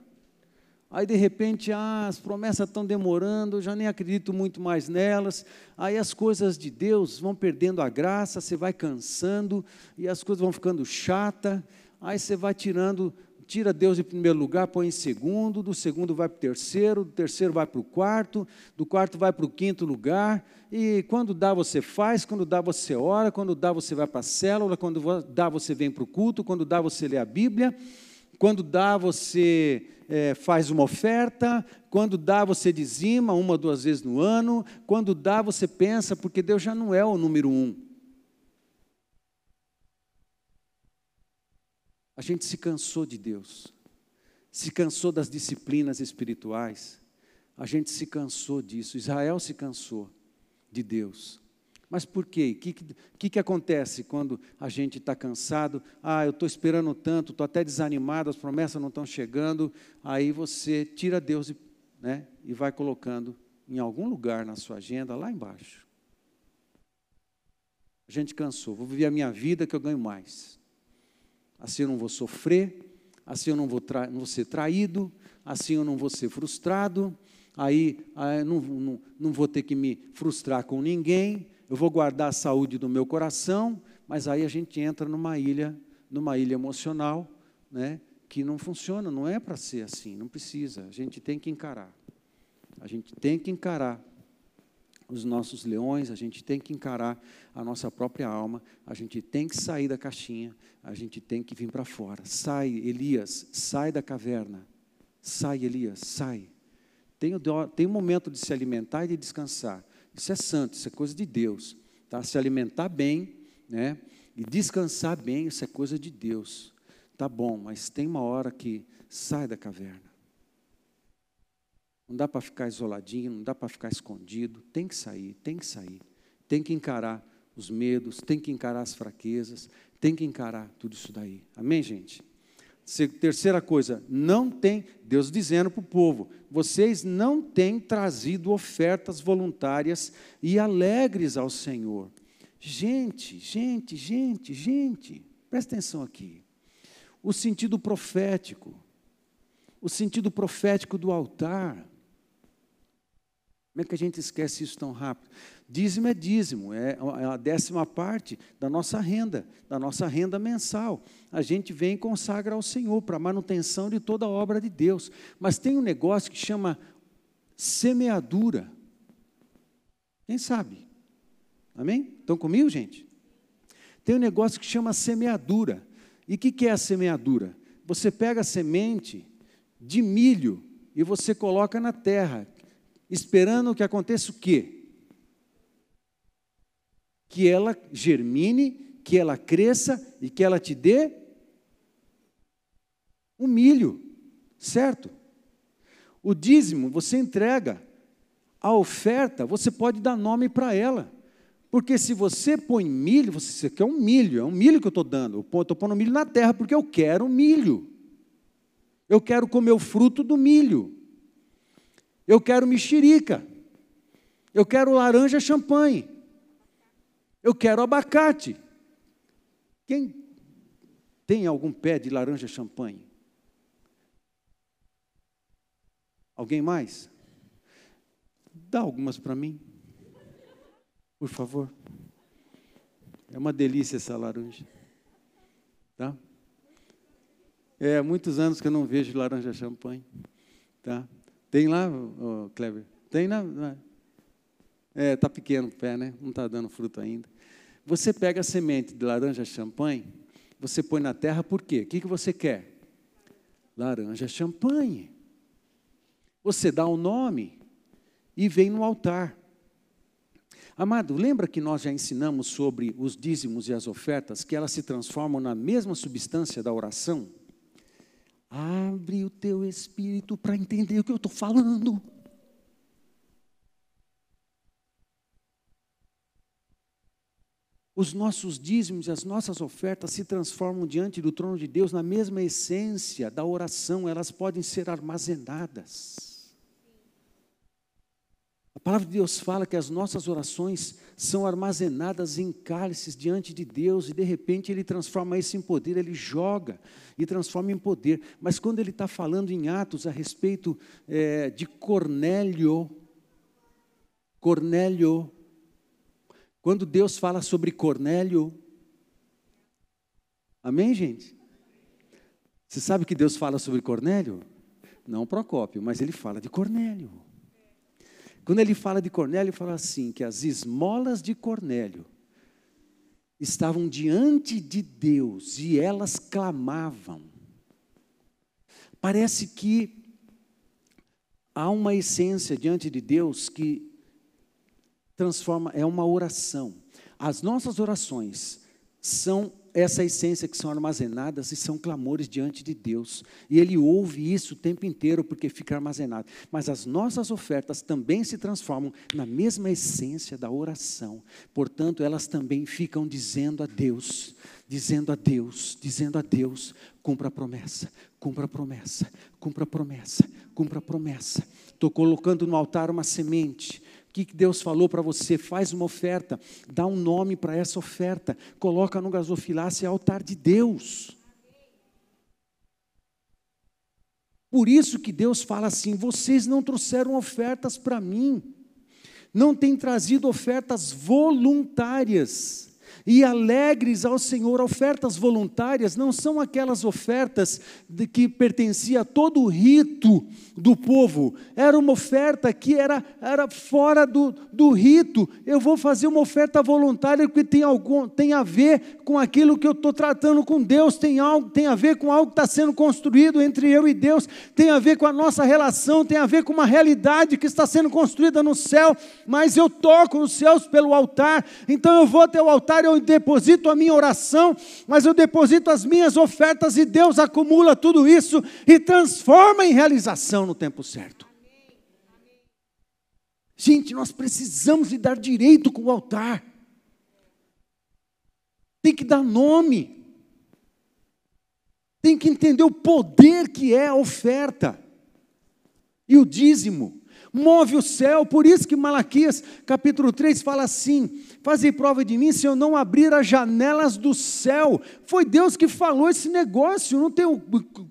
Speaker 1: Aí de repente, ah, as promessas estão demorando, eu já nem acredito muito mais nelas. Aí as coisas de Deus vão perdendo a graça, você vai cansando e as coisas vão ficando chata. Aí você vai tirando, tira Deus em primeiro lugar, põe em segundo, do segundo vai para o terceiro, do terceiro vai para o quarto, do quarto vai para o quinto lugar. E quando dá você faz, quando dá você ora, quando dá você vai para a célula, quando dá você vem para o culto, quando dá você lê a Bíblia, quando dá você é, faz uma oferta, quando dá, você dizima uma, duas vezes no ano, quando dá, você pensa, porque Deus já não é o número um. A gente se cansou de Deus, se cansou das disciplinas espirituais, a gente se cansou disso, Israel se cansou de Deus. Mas por quê? O que, que, que acontece quando a gente está cansado? Ah, eu estou esperando tanto, estou até desanimado, as promessas não estão chegando. Aí você tira Deus e, né, e vai colocando em algum lugar na sua agenda, lá embaixo. A gente cansou, vou viver a minha vida que eu ganho mais. Assim eu não vou sofrer, assim eu não vou, não vou ser traído, assim eu não vou ser frustrado, aí, aí não, não, não vou ter que me frustrar com ninguém, eu vou guardar a saúde do meu coração, mas aí a gente entra numa ilha, numa ilha emocional, né, que não funciona, não é para ser assim, não precisa. A gente tem que encarar. A gente tem que encarar os nossos leões, a gente tem que encarar a nossa própria alma, a gente tem que sair da caixinha, a gente tem que vir para fora. Sai, Elias, sai da caverna. Sai, Elias, sai. Tem, tem um momento de se alimentar e de descansar. Isso é santo, isso é coisa de Deus. Tá? Se alimentar bem, né? E descansar bem, isso é coisa de Deus. Tá bom, mas tem uma hora que sai da caverna. Não dá para ficar isoladinho, não dá para ficar escondido. Tem que sair, tem que sair. Tem que encarar os medos, tem que encarar as fraquezas, tem que encarar tudo isso daí. Amém, gente? Terceira coisa, não tem, Deus dizendo para o povo: vocês não têm trazido ofertas voluntárias e alegres ao Senhor. Gente, gente, gente, gente, presta atenção aqui. O sentido profético, o sentido profético do altar. Como é que a gente esquece isso tão rápido? Dízimo é dízimo, é, é a décima parte da nossa renda, da nossa renda mensal. A gente vem e consagra ao Senhor para a manutenção de toda a obra de Deus. Mas tem um negócio que chama semeadura. Quem sabe? Amém? Estão comigo, gente? Tem um negócio que chama semeadura. E o que, que é a semeadura? Você pega a semente de milho e você coloca na terra esperando que aconteça o quê? Que ela germine, que ela cresça e que ela te dê um milho, certo? O dízimo você entrega, a oferta você pode dar nome para ela. Porque se você põe milho, você quer um milho, é um milho que eu estou dando. Eu estou pondo milho na terra porque eu quero milho. Eu quero comer o fruto do milho. Eu quero mexerica. Eu quero laranja champanhe. Eu quero abacate. Quem tem algum pé de laranja champanhe? Alguém mais? Dá algumas para mim. Por favor. É uma delícia essa laranja. Tá? É, muitos anos que eu não vejo laranja champanhe. Tá? Tem lá, Kleber? Tem na. É, está pequeno o pé, né? Não está dando fruto ainda. Você pega a semente de laranja champanhe, você põe na terra por quê? O que, que você quer? Laranja champanhe. Você dá o um nome e vem no altar. Amado, lembra que nós já ensinamos sobre os dízimos e as ofertas, que elas se transformam na mesma substância da oração? Abre o teu espírito para entender o que eu estou falando. Os nossos dízimos e as nossas ofertas se transformam diante do trono de Deus na mesma essência da oração, elas podem ser armazenadas. A palavra de Deus fala que as nossas orações são armazenadas em cálices diante de Deus e de repente Ele transforma isso em poder, Ele joga e transforma em poder. Mas quando Ele está falando em Atos a respeito é, de Cornélio, Cornélio, quando Deus fala sobre Cornélio, amém, gente? Você sabe que Deus fala sobre Cornélio? Não Procópio, mas ele fala de Cornélio. Quando ele fala de Cornélio, ele fala assim: que as esmolas de Cornélio estavam diante de Deus e elas clamavam. Parece que há uma essência diante de Deus que transforma, é uma oração. As nossas orações são essa essência que são armazenadas e são clamores diante de Deus. E Ele ouve isso o tempo inteiro porque fica armazenado. Mas as nossas ofertas também se transformam na mesma essência da oração. Portanto, elas também ficam dizendo a Deus, dizendo a Deus, dizendo a Deus: cumpra a promessa, cumpra a promessa, cumpra a promessa, cumpra a promessa. Estou colocando no altar uma semente o que Deus falou para você? Faz uma oferta, dá um nome para essa oferta, coloca no gasofilácio, é altar de Deus. Por isso que Deus fala assim: vocês não trouxeram ofertas para mim, não têm trazido ofertas voluntárias e alegres ao Senhor. Ofertas voluntárias não são aquelas ofertas de que pertencia a todo o rito do povo, era uma oferta que era, era fora do, do rito. Eu vou fazer uma oferta voluntária que tem, algum, tem a ver com aquilo que eu estou tratando com Deus, tem, algo, tem a ver com algo que está sendo construído entre eu e Deus, tem a ver com a nossa relação, tem a ver com uma realidade que está sendo construída no céu, mas eu toco os céus pelo altar, então eu vou até o altar, eu deposito a minha oração, mas eu deposito as minhas ofertas e Deus acumula tudo isso e transforma em realização no tempo certo. Gente, nós precisamos lidar direito com o altar. Tem que dar nome. Tem que entender o poder que é a oferta. E o dízimo move o céu, por isso que Malaquias capítulo 3 fala assim: Fazei prova de mim se eu não abrir as janelas do céu. Foi Deus que falou esse negócio, não tenho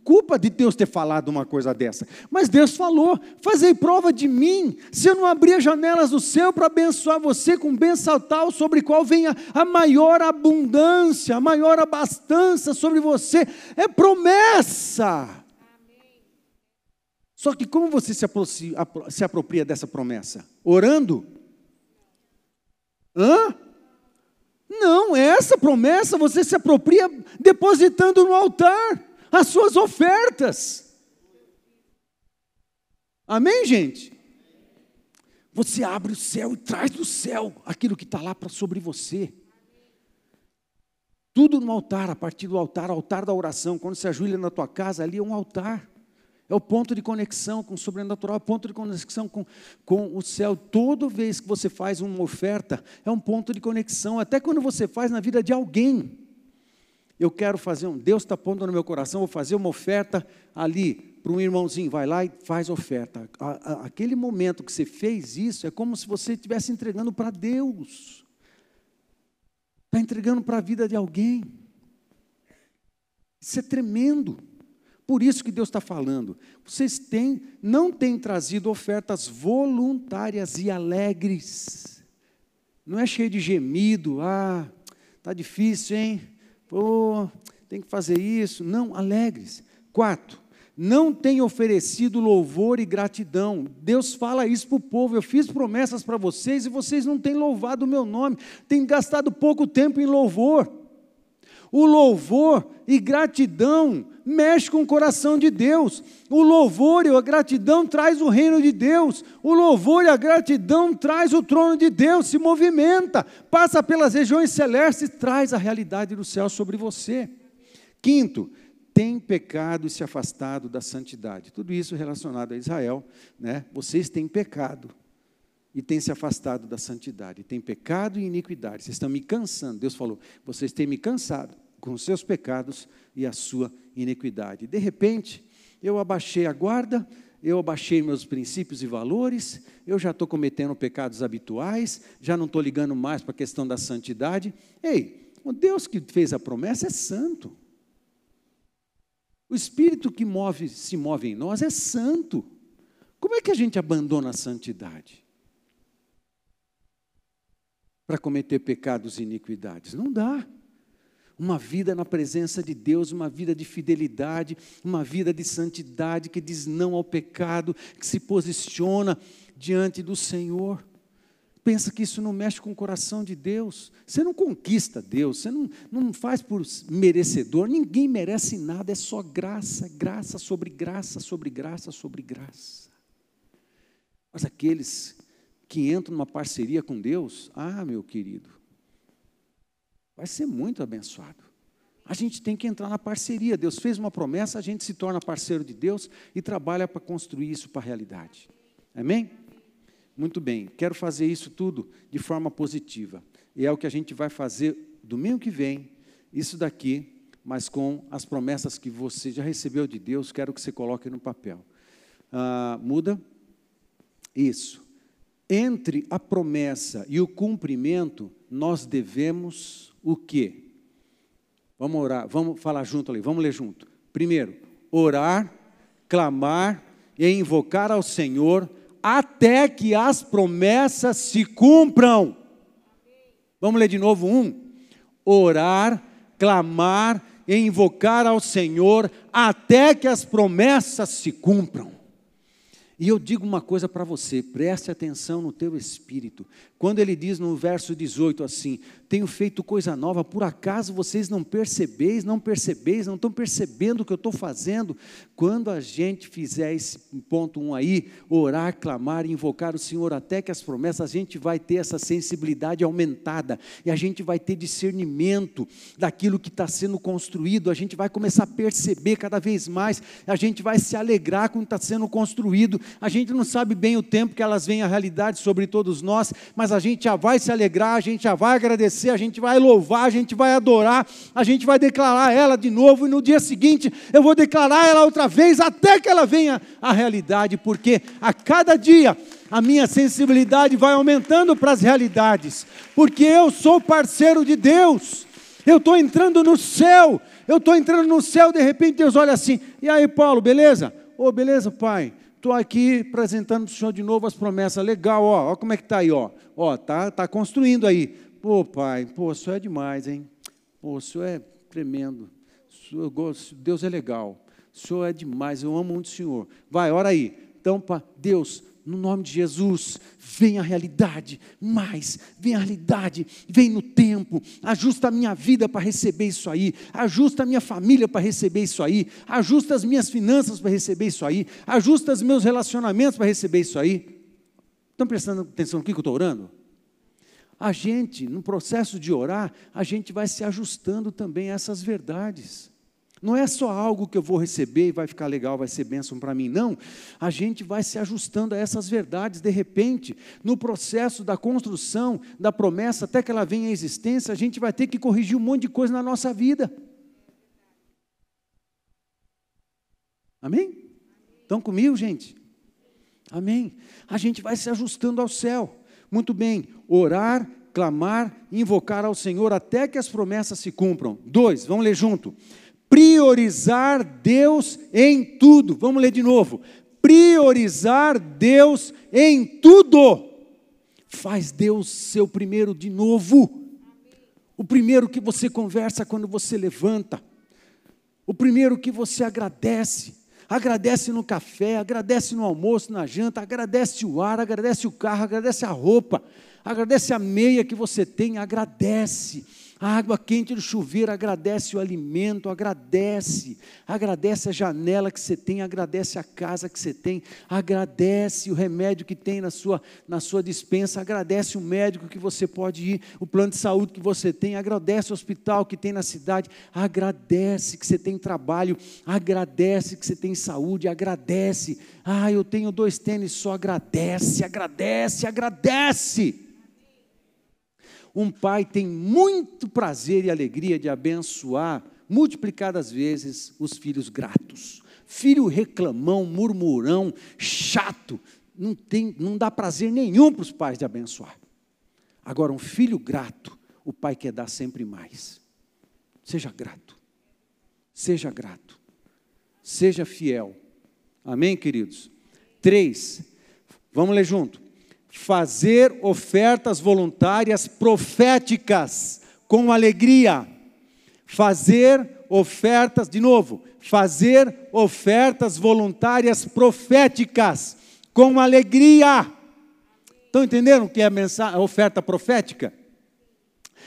Speaker 1: culpa de Deus ter falado uma coisa dessa. Mas Deus falou: Fazei prova de mim se eu não abrir as janelas do céu para abençoar você com bênção tal sobre qual venha a maior abundância, a maior abastança sobre você. É promessa. Só que como você se apropria dessa promessa? Orando? Hã? Não, essa promessa você se apropria depositando no altar as suas ofertas. Amém, gente? Você abre o céu e traz do céu aquilo que está lá para sobre você. Tudo no altar, a partir do altar, altar da oração. Quando você ajoelha na tua casa, ali é um altar. É o ponto de conexão com o sobrenatural, é o ponto de conexão com, com o céu. Toda vez que você faz uma oferta, é um ponto de conexão, até quando você faz na vida de alguém. Eu quero fazer um, Deus está pondo no meu coração, vou fazer uma oferta ali para um irmãozinho, vai lá e faz oferta. aquele momento que você fez isso, é como se você estivesse entregando para Deus. Está entregando para a vida de alguém. Isso é tremendo. Por isso que Deus está falando. Vocês têm, não têm trazido ofertas voluntárias e alegres. Não é cheio de gemido, ah, tá difícil, hein? Pô, tem que fazer isso. Não, alegres. Quatro, não tem oferecido louvor e gratidão. Deus fala isso para o povo. Eu fiz promessas para vocês e vocês não têm louvado o meu nome. Têm gastado pouco tempo em louvor. O louvor e gratidão mexe com o coração de Deus. O louvor e a gratidão traz o reino de Deus. O louvor e a gratidão traz o trono de Deus, se movimenta, passa pelas regiões celestes e traz a realidade do céu sobre você. Quinto, tem pecado e se afastado da santidade. Tudo isso relacionado a Israel, né? Vocês têm pecado e têm se afastado da santidade. Tem pecado e iniquidade. Vocês estão me cansando. Deus falou: vocês têm me cansado com os seus pecados e a sua iniquidade. De repente, eu abaixei a guarda, eu abaixei meus princípios e valores, eu já estou cometendo pecados habituais, já não estou ligando mais para a questão da santidade. Ei, o Deus que fez a promessa é santo. O Espírito que move, se move em nós é santo. Como é que a gente abandona a santidade? Para cometer pecados e iniquidades? Não dá uma vida na presença de Deus, uma vida de fidelidade, uma vida de santidade que diz não ao pecado, que se posiciona diante do Senhor. Pensa que isso não mexe com o coração de Deus. Você não conquista Deus, você não, não faz por merecedor, ninguém merece nada, é só graça, graça sobre graça, sobre graça, sobre graça. Mas aqueles que entram numa parceria com Deus, ah, meu querido, vai ser muito abençoado. A gente tem que entrar na parceria. Deus fez uma promessa, a gente se torna parceiro de Deus e trabalha para construir isso para a realidade. Amém? Muito bem, quero fazer isso tudo de forma positiva. E é o que a gente vai fazer domingo que vem, isso daqui, mas com as promessas que você já recebeu de Deus, quero que você coloque no papel. Ah, muda? Isso. Entre a promessa e o cumprimento, nós devemos o quê? Vamos orar, vamos falar junto ali, vamos ler junto. Primeiro, orar, clamar e invocar ao Senhor até que as promessas se cumpram. Vamos ler de novo um. Orar, clamar e invocar ao Senhor até que as promessas se cumpram. E eu digo uma coisa para você, preste atenção no teu espírito. Quando ele diz no verso 18 assim: Tenho feito coisa nova, por acaso vocês não percebeis, não percebeis, não estão percebendo o que eu estou fazendo? Quando a gente fizer esse ponto 1 um aí, orar, clamar, invocar o Senhor até que as promessas, a gente vai ter essa sensibilidade aumentada e a gente vai ter discernimento daquilo que está sendo construído, a gente vai começar a perceber cada vez mais, a gente vai se alegrar com o que está sendo construído. A gente não sabe bem o tempo que elas vêm a realidade sobre todos nós, mas mas a gente já vai se alegrar, a gente já vai agradecer, a gente vai louvar, a gente vai adorar, a gente vai declarar ela de novo, e no dia seguinte eu vou declarar ela outra vez, até que ela venha à realidade, porque a cada dia a minha sensibilidade vai aumentando para as realidades, porque eu sou parceiro de Deus, eu estou entrando no céu, eu estou entrando no céu, de repente Deus olha assim, e aí Paulo, beleza? Ô, oh, beleza, pai, Estou aqui apresentando para o senhor de novo as promessas. Legal, ó, ó como é que está aí, ó. Ó, tá, tá construindo aí. Pô, pai, pô, o senhor é demais, hein? Pô, o senhor é tremendo. Deus é legal. O senhor é demais, eu amo muito o senhor. Vai, ora aí. Então, Deus, no nome de Jesus, vem a realidade, mais, vem a realidade, vem no tempo, ajusta a minha vida para receber isso aí, ajusta a minha família para receber isso aí, ajusta as minhas finanças para receber isso aí, ajusta os meus relacionamentos para receber isso aí. Estão prestando atenção no que eu estou orando? A gente, no processo de orar, a gente vai se ajustando também a essas verdades. Não é só algo que eu vou receber e vai ficar legal, vai ser bênção para mim. Não. A gente vai se ajustando a essas verdades. De repente, no processo da construção da promessa, até que ela venha à existência, a gente vai ter que corrigir um monte de coisa na nossa vida. Amém? Estão comigo, gente? Amém. A gente vai se ajustando ao céu. Muito bem. Orar, clamar, invocar ao Senhor até que as promessas se cumpram. Dois, vamos ler junto priorizar Deus em tudo. Vamos ler de novo. Priorizar Deus em tudo. Faz Deus seu primeiro de novo. O primeiro que você conversa quando você levanta. O primeiro que você agradece. Agradece no café, agradece no almoço, na janta, agradece o ar, agradece o carro, agradece a roupa, agradece a meia que você tem, agradece a água quente do chuveiro agradece o alimento, agradece, agradece a janela que você tem, agradece a casa que você tem, agradece o remédio que tem na sua, na sua dispensa, agradece o médico que você pode ir, o plano de saúde que você tem, agradece o hospital que tem na cidade, agradece que você tem trabalho, agradece que você tem saúde, agradece. Ah, eu tenho dois tênis só, agradece, agradece, agradece. Um pai tem muito prazer e alegria de abençoar multiplicadas vezes os filhos gratos, Filho reclamão, murmurão, chato, não, tem, não dá prazer nenhum para os pais de abençoar. Agora, um filho grato, o pai quer dar sempre mais. Seja grato. Seja grato. Seja fiel. Amém, queridos? Três. Vamos ler junto. Fazer ofertas voluntárias proféticas com alegria. Fazer ofertas, de novo, fazer ofertas voluntárias proféticas com alegria. Estão entendendo o que é a, a oferta profética?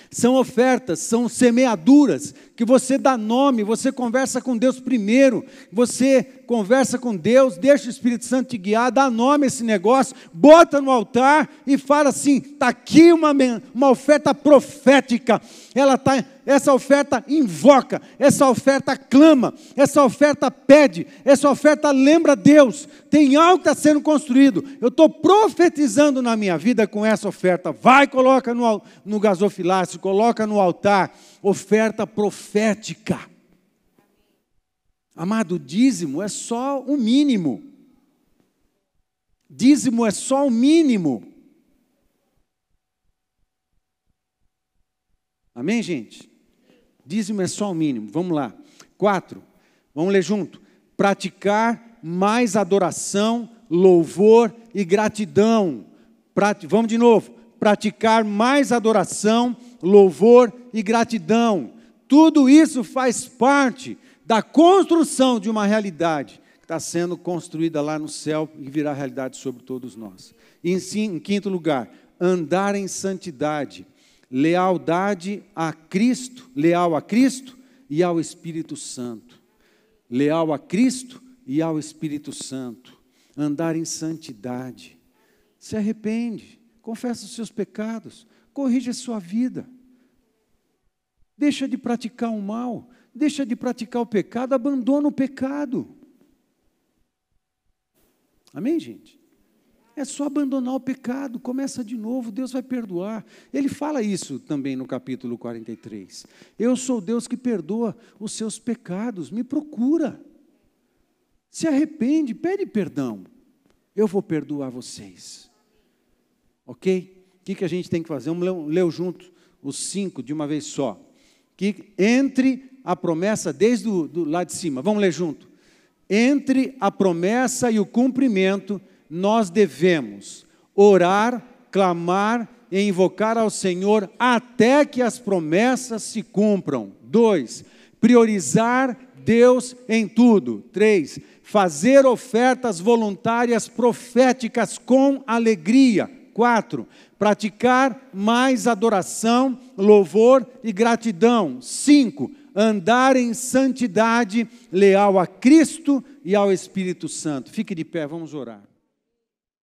Speaker 1: São ofertas, são semeaduras que você dá nome, você conversa com Deus primeiro, você conversa com Deus, deixa o Espírito Santo te guiar, dá nome a esse negócio, bota no altar e fala assim: está aqui uma, uma oferta profética. Ela tá, essa oferta invoca, essa oferta clama, essa oferta pede, essa oferta lembra Deus. Tem algo que está sendo construído. Eu estou profetizando na minha vida com essa oferta. Vai, coloca no, no gasofilácio, coloca no altar. Oferta profética. Amado, dízimo é só o mínimo. Dízimo é só o mínimo. Amém, gente? Dízimo é só o mínimo. Vamos lá. Quatro. Vamos ler junto. Praticar mais adoração, louvor e gratidão. Prat... Vamos de novo. Praticar mais adoração, louvor e gratidão. Tudo isso faz parte da construção de uma realidade que está sendo construída lá no céu e virá realidade sobre todos nós. E em quinto lugar, andar em santidade, lealdade a Cristo, leal a Cristo e ao Espírito Santo. Leal a Cristo e ao Espírito Santo. Andar em santidade. Se arrepende, confessa os seus pecados, corrige a sua vida. Deixa de praticar o mal, deixa de praticar o pecado, abandona o pecado. Amém, gente? É só abandonar o pecado, começa de novo, Deus vai perdoar. Ele fala isso também no capítulo 43. Eu sou Deus que perdoa os seus pecados, me procura. Se arrepende, pede perdão. Eu vou perdoar vocês. Ok? O que, que a gente tem que fazer? Vamos ler, ler junto os cinco de uma vez só. Que entre a promessa desde o do lá de cima. Vamos ler junto. Entre a promessa e o cumprimento nós devemos orar, clamar e invocar ao Senhor até que as promessas se cumpram. Dois, priorizar Deus em tudo. Três, fazer ofertas voluntárias proféticas com alegria. Quatro, praticar mais adoração, louvor e gratidão. Cinco, andar em santidade, leal a Cristo e ao Espírito Santo. Fique de pé, vamos orar.